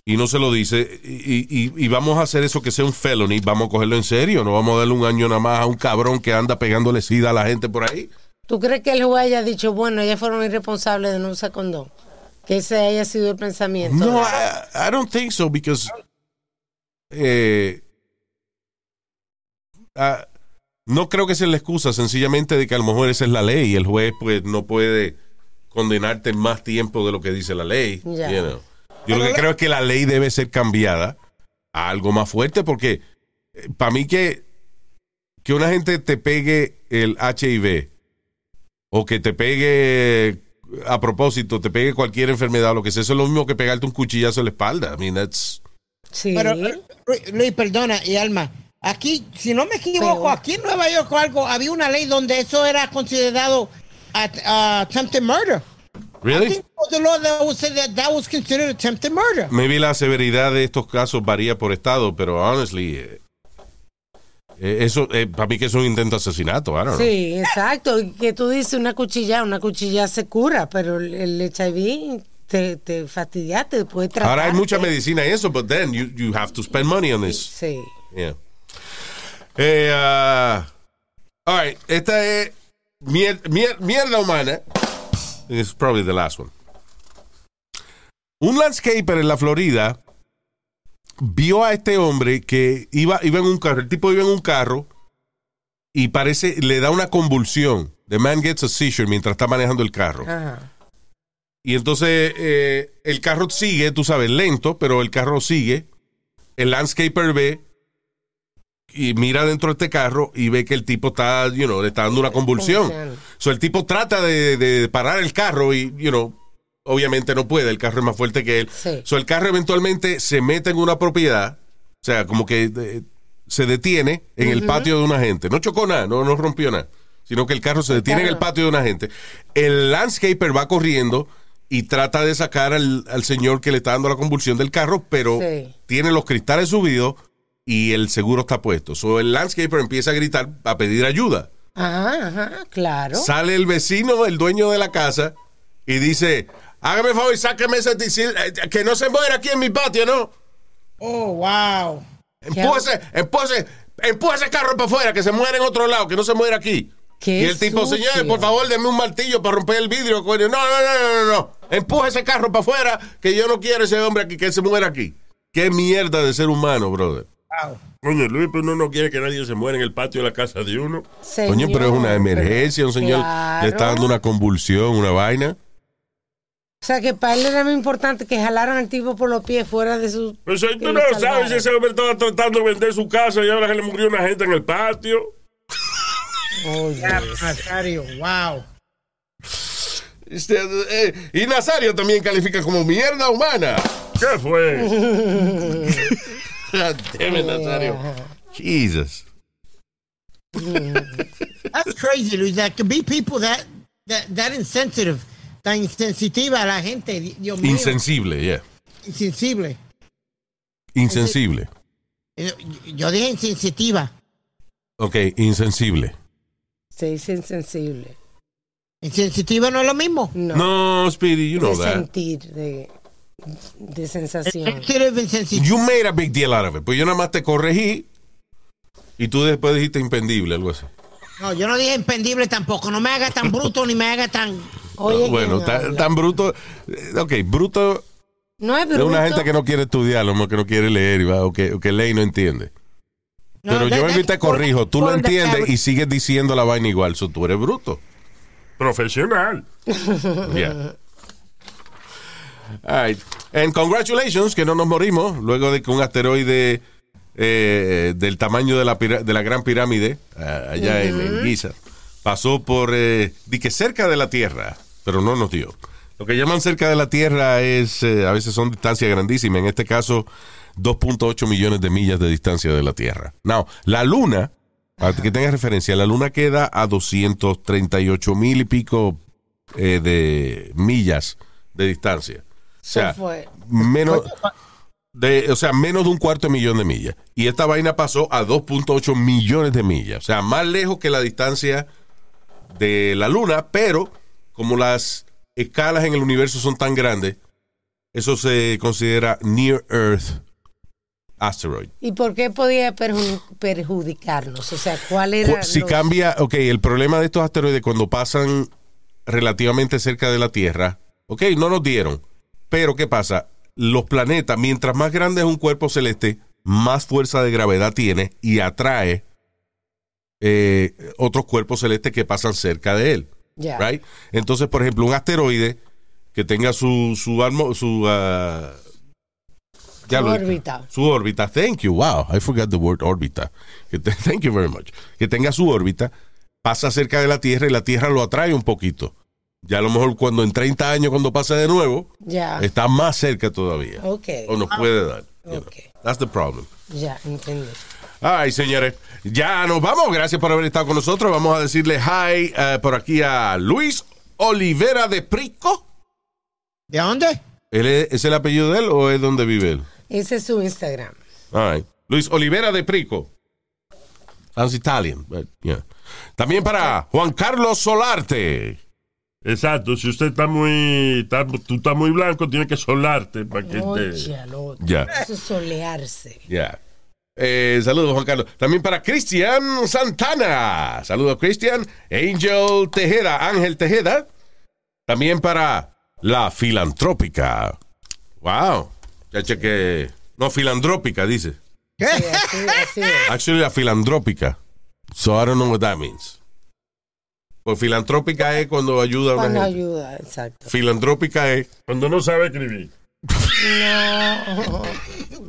y no se lo dice, y, y- y vamos a hacer eso que sea un felony, vamos a cogerlo en serio, no vamos a darle un año nada más a un cabrón que anda pegándole sida a la gente por ahí. ¿Tú crees que el juez haya dicho, bueno, ellas fueron irresponsables de no usar condón? Que ese haya sido el pensamiento. No, I, I don't think so, because eh, ah, no creo que sea la excusa, sencillamente de que a lo mejor esa es la ley y el juez pues no puede condenarte más tiempo de lo que dice la ley. Ya. you know. Yo lo que creo es que la ley debe ser cambiada a algo más fuerte porque para mí que, que una gente te pegue el HIV o que te pegue a propósito, te pegue cualquier enfermedad o lo que sea, eso es lo mismo que pegarte un cuchillazo en la espalda. I mean, that's... Sí. Pero, eh, Luis, perdona, y Alma, aquí, si no me equivoco, Peor. aquí en Nueva York o algo, había una ley donde eso era considerado at- uh, attempted murder. I Really? think there was a law that would say that that was considered attempted murder. Maybe la severidad de estos casos varía por estado, pero honestly, eh, eh, eso, para mí que es un intento de asesinato, I don't know. Sí, exacto. Que tú dices una cuchilla, una cuchilla se cura, pero el, HIV te, te fastidia, te puede tratar. Ahora hay mucha medicina y eso, but then you, you have to spend money on this. Sí. Yeah. Eh, ah, all right, esta es mier- mier- mierda humana. It's probably the last one. Un landscaper en la Florida vio a este hombre que iba, iba en un carro. El tipo iba en un carro y parece, le da una convulsión. The man gets a seizure mientras está manejando el carro. Ajá. Y entonces eh, el carro sigue, tú sabes, lento, pero el carro sigue. El landscaper ve y mira dentro de este carro y ve que el tipo está, you know, le está dando una convulsión. So, el tipo trata de, de parar el carro y, you know, obviamente no puede, el carro es más fuerte que él. Sí. So, el carro eventualmente se mete en una propiedad, o sea, como que eh, se detiene en el patio de una gente. No chocó nada, no, no rompió nada, sino que el carro se detiene en el patio de una gente. El landscaper va corriendo y trata de sacar al, al señor que le está dando la convulsión del carro, pero Sí. tiene los cristales subidos y el seguro está puesto. So, el landscaper empieza a gritar, a pedir ayuda. Ajá, ajá, claro. Sale el vecino, el dueño de la casa, y dice, hágame el favor y sáqueme ese tisil- eh, que no se muera aquí en mi patio, ¿no? Oh, wow. Empújese, empújese, empújese ese carro para afuera, que se muera en otro lado, que no se muera aquí. Qué y el tipo, sucio. señores, por favor, denme un martillo para romper el vidrio. coño". No, no, no, no, no, no. Empuje ese carro para afuera, que yo no quiero ese hombre aquí, que se muera aquí. Qué mierda de ser humano, brother. Wow. Coño, Luis, pero uno no quiere que nadie se muera en el patio de la casa de uno. Coño, pero es una Señor, emergencia, un señor claro. le está dando una convulsión, una vaina. O sea, que para él era muy importante que jalaran al tipo por los pies fuera de su... Pero si que tú lo no sabes salvaran. si ese hombre estaba tratando de vender su casa y ahora que le murió una gente en el patio. Nazario, wow. Este, eh, y Nazario también califica como mierda humana. ¿Qué fue? It, Nazario. Jesus. That's crazy, Luis. That could be people that, that, that insensitive, tan insensitiva a la gente. Dios mío. Insensible, yeah. Insensible. Insensible. Eh, Yo dije insensitiva. Ok, insensible. Se dice insensible. Insensitiva no es lo mismo. No. No, Speedy, you know de that. sentir, de, de sensación. Insensitive. You made a big deal out of it. Pues yo nada más te corregí y tú después dijiste impendible, algo así. No, yo no dije impendible tampoco. No me haga tan bruto ni me haga tan. Oye, bueno, ¿quién tan, bruto. eh, Ok, bruto no es es bruto. una gente que no quiere estudiar, o que no quiere leer y va, o, que, o que lee y no entiende. No, Pero yo that- te corrijo. Tú lo entiendes y sigues diciendo la vaina igual. So, tú eres bruto. Profesional. Yeah. All right. And congratulations, que no nos morimos luego de que un asteroide eh, del tamaño de la, de la Gran Pirámide, ah, allá en, en Giza, pasó por, eh, di que cerca de la Tierra, pero no nos dio. Lo que llaman cerca de la Tierra es, eh, a veces son distancias grandísimas, en este caso 2.8 millones de millas de distancia de la Tierra. Now, la Luna, para que tengas referencia, la Luna queda a 238 mil y pico eh, de millas de distancia. O sea, fue. menos de, o sea, menos de un cuarto de millón de millas. Y esta vaina pasó a 2.8 millones de millas. O sea, más lejos que la distancia de la Luna, pero como las escalas en el universo son tan grandes, eso se considera Near Earth Asteroid. ¿Y por qué podía perju- perjudicarnos? O sea, ¿cuál era? Si los- cambia, ok, el problema de estos asteroides cuando pasan relativamente cerca de la Tierra, ok, no nos dieron. Pero ¿qué pasa? Los planetas, mientras más grande es un cuerpo celeste, más fuerza de gravedad tiene y atrae eh, otros cuerpos celestes que pasan cerca de él. Ya. Right? Entonces, por ejemplo, un asteroide que tenga su su, armo- su ah, ya Su órbita. Su órbita. Thank you. Wow, I forgot the word órbita. Thank you very much. Que tenga su órbita, pasa cerca de la Tierra y la Tierra lo atrae un poquito. Ya a lo mejor cuando en 30 años, cuando pase de nuevo, Ya. está más cerca todavía. Ok. O nos puede dar. you know. Ok. That's the problem. Ya, entendí. Ay, señores, ya nos vamos. Gracias por haber estado con nosotros. Vamos a decirle hi eh, por aquí a Luis Olivera de Prico. ¿De dónde? ¿Él es, ¿Es el apellido de él o es donde vive él? Ese es su Instagram. All right. Luis Olivera de Prico. Sounds Italian, but yeah. También para Juan Carlos Solarte. Exacto, si usted está muy, está- tú estás muy blanco, tiene que solarte para que Oye, te... al otro. Ya. Eso es solearse. Ya. Eh, saludos, Juan Carlos. También para Cristian Santana. Saludos, Cristian. Angel Tejeda, Ángel Tejeda. También para la filantrópica. Wow. Ya cheque. No, filantrópica, dice. Sí, así. Actually, la filantrópica. So I don't know what that means. Pues filantrópica es cuando ayuda a una Cuando gente. ayuda, exacto. Filantrópica es. Cuando no sabe escribir. No.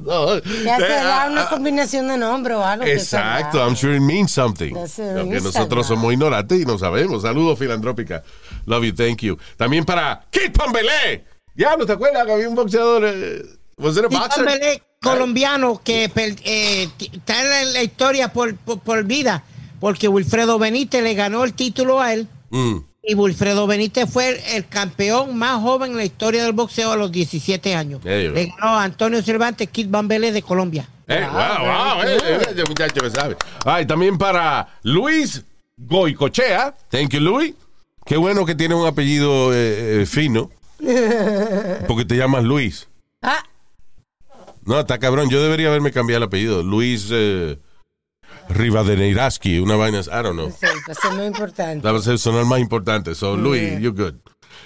No, Ya será ah, una ah, combinación de nombre o algo. Exacto. I'm sure it means something. Aunque nosotros somos ignorantes y no sabemos. Saludos, filantrópica. Love you, thank you. También para Kid Pambelé. Ya, ¿no te acuerdas que había un boxeador? Eh, was it a boxer? Pambelé, colombiano que eh, está en la, la historia por, por, por vida, porque Wilfredo Benítez le ganó el título a él. Mm. Y Wilfredo Benítez fue el, el campeón más joven en la historia del boxeo a los 17 años. Le ganó a Antonio Cervantes, Kid Bambelé de Colombia. Eh, wow, wow, eh, eh, ese muchacho que sabe. Ay, también para Luis Goicochea. Thank you, Luis. Qué bueno que tiene un apellido eh, eh, fino. Porque te llamas Luis. Ah, No, está cabrón. Yo debería haberme cambiado el apellido. Luis eh, Rivadeneiraski. Una vaina. I don't know. sí, pues es muy importante. Va a ser sonar más importante. So, Luis, you're good.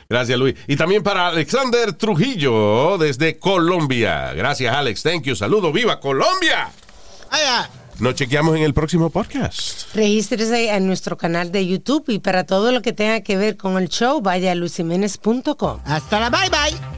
Gracias, Luis. Y también para Alexander Trujillo, desde Colombia. Gracias, Alex. Thank you. Saludos. ¡Viva Colombia! Ya. Nos chequeamos en el próximo podcast. Regístrese en nuestro canal de YouTube y para todo lo que tenga que ver con el show, vaya a lucimenes.com. Hasta la bye bye.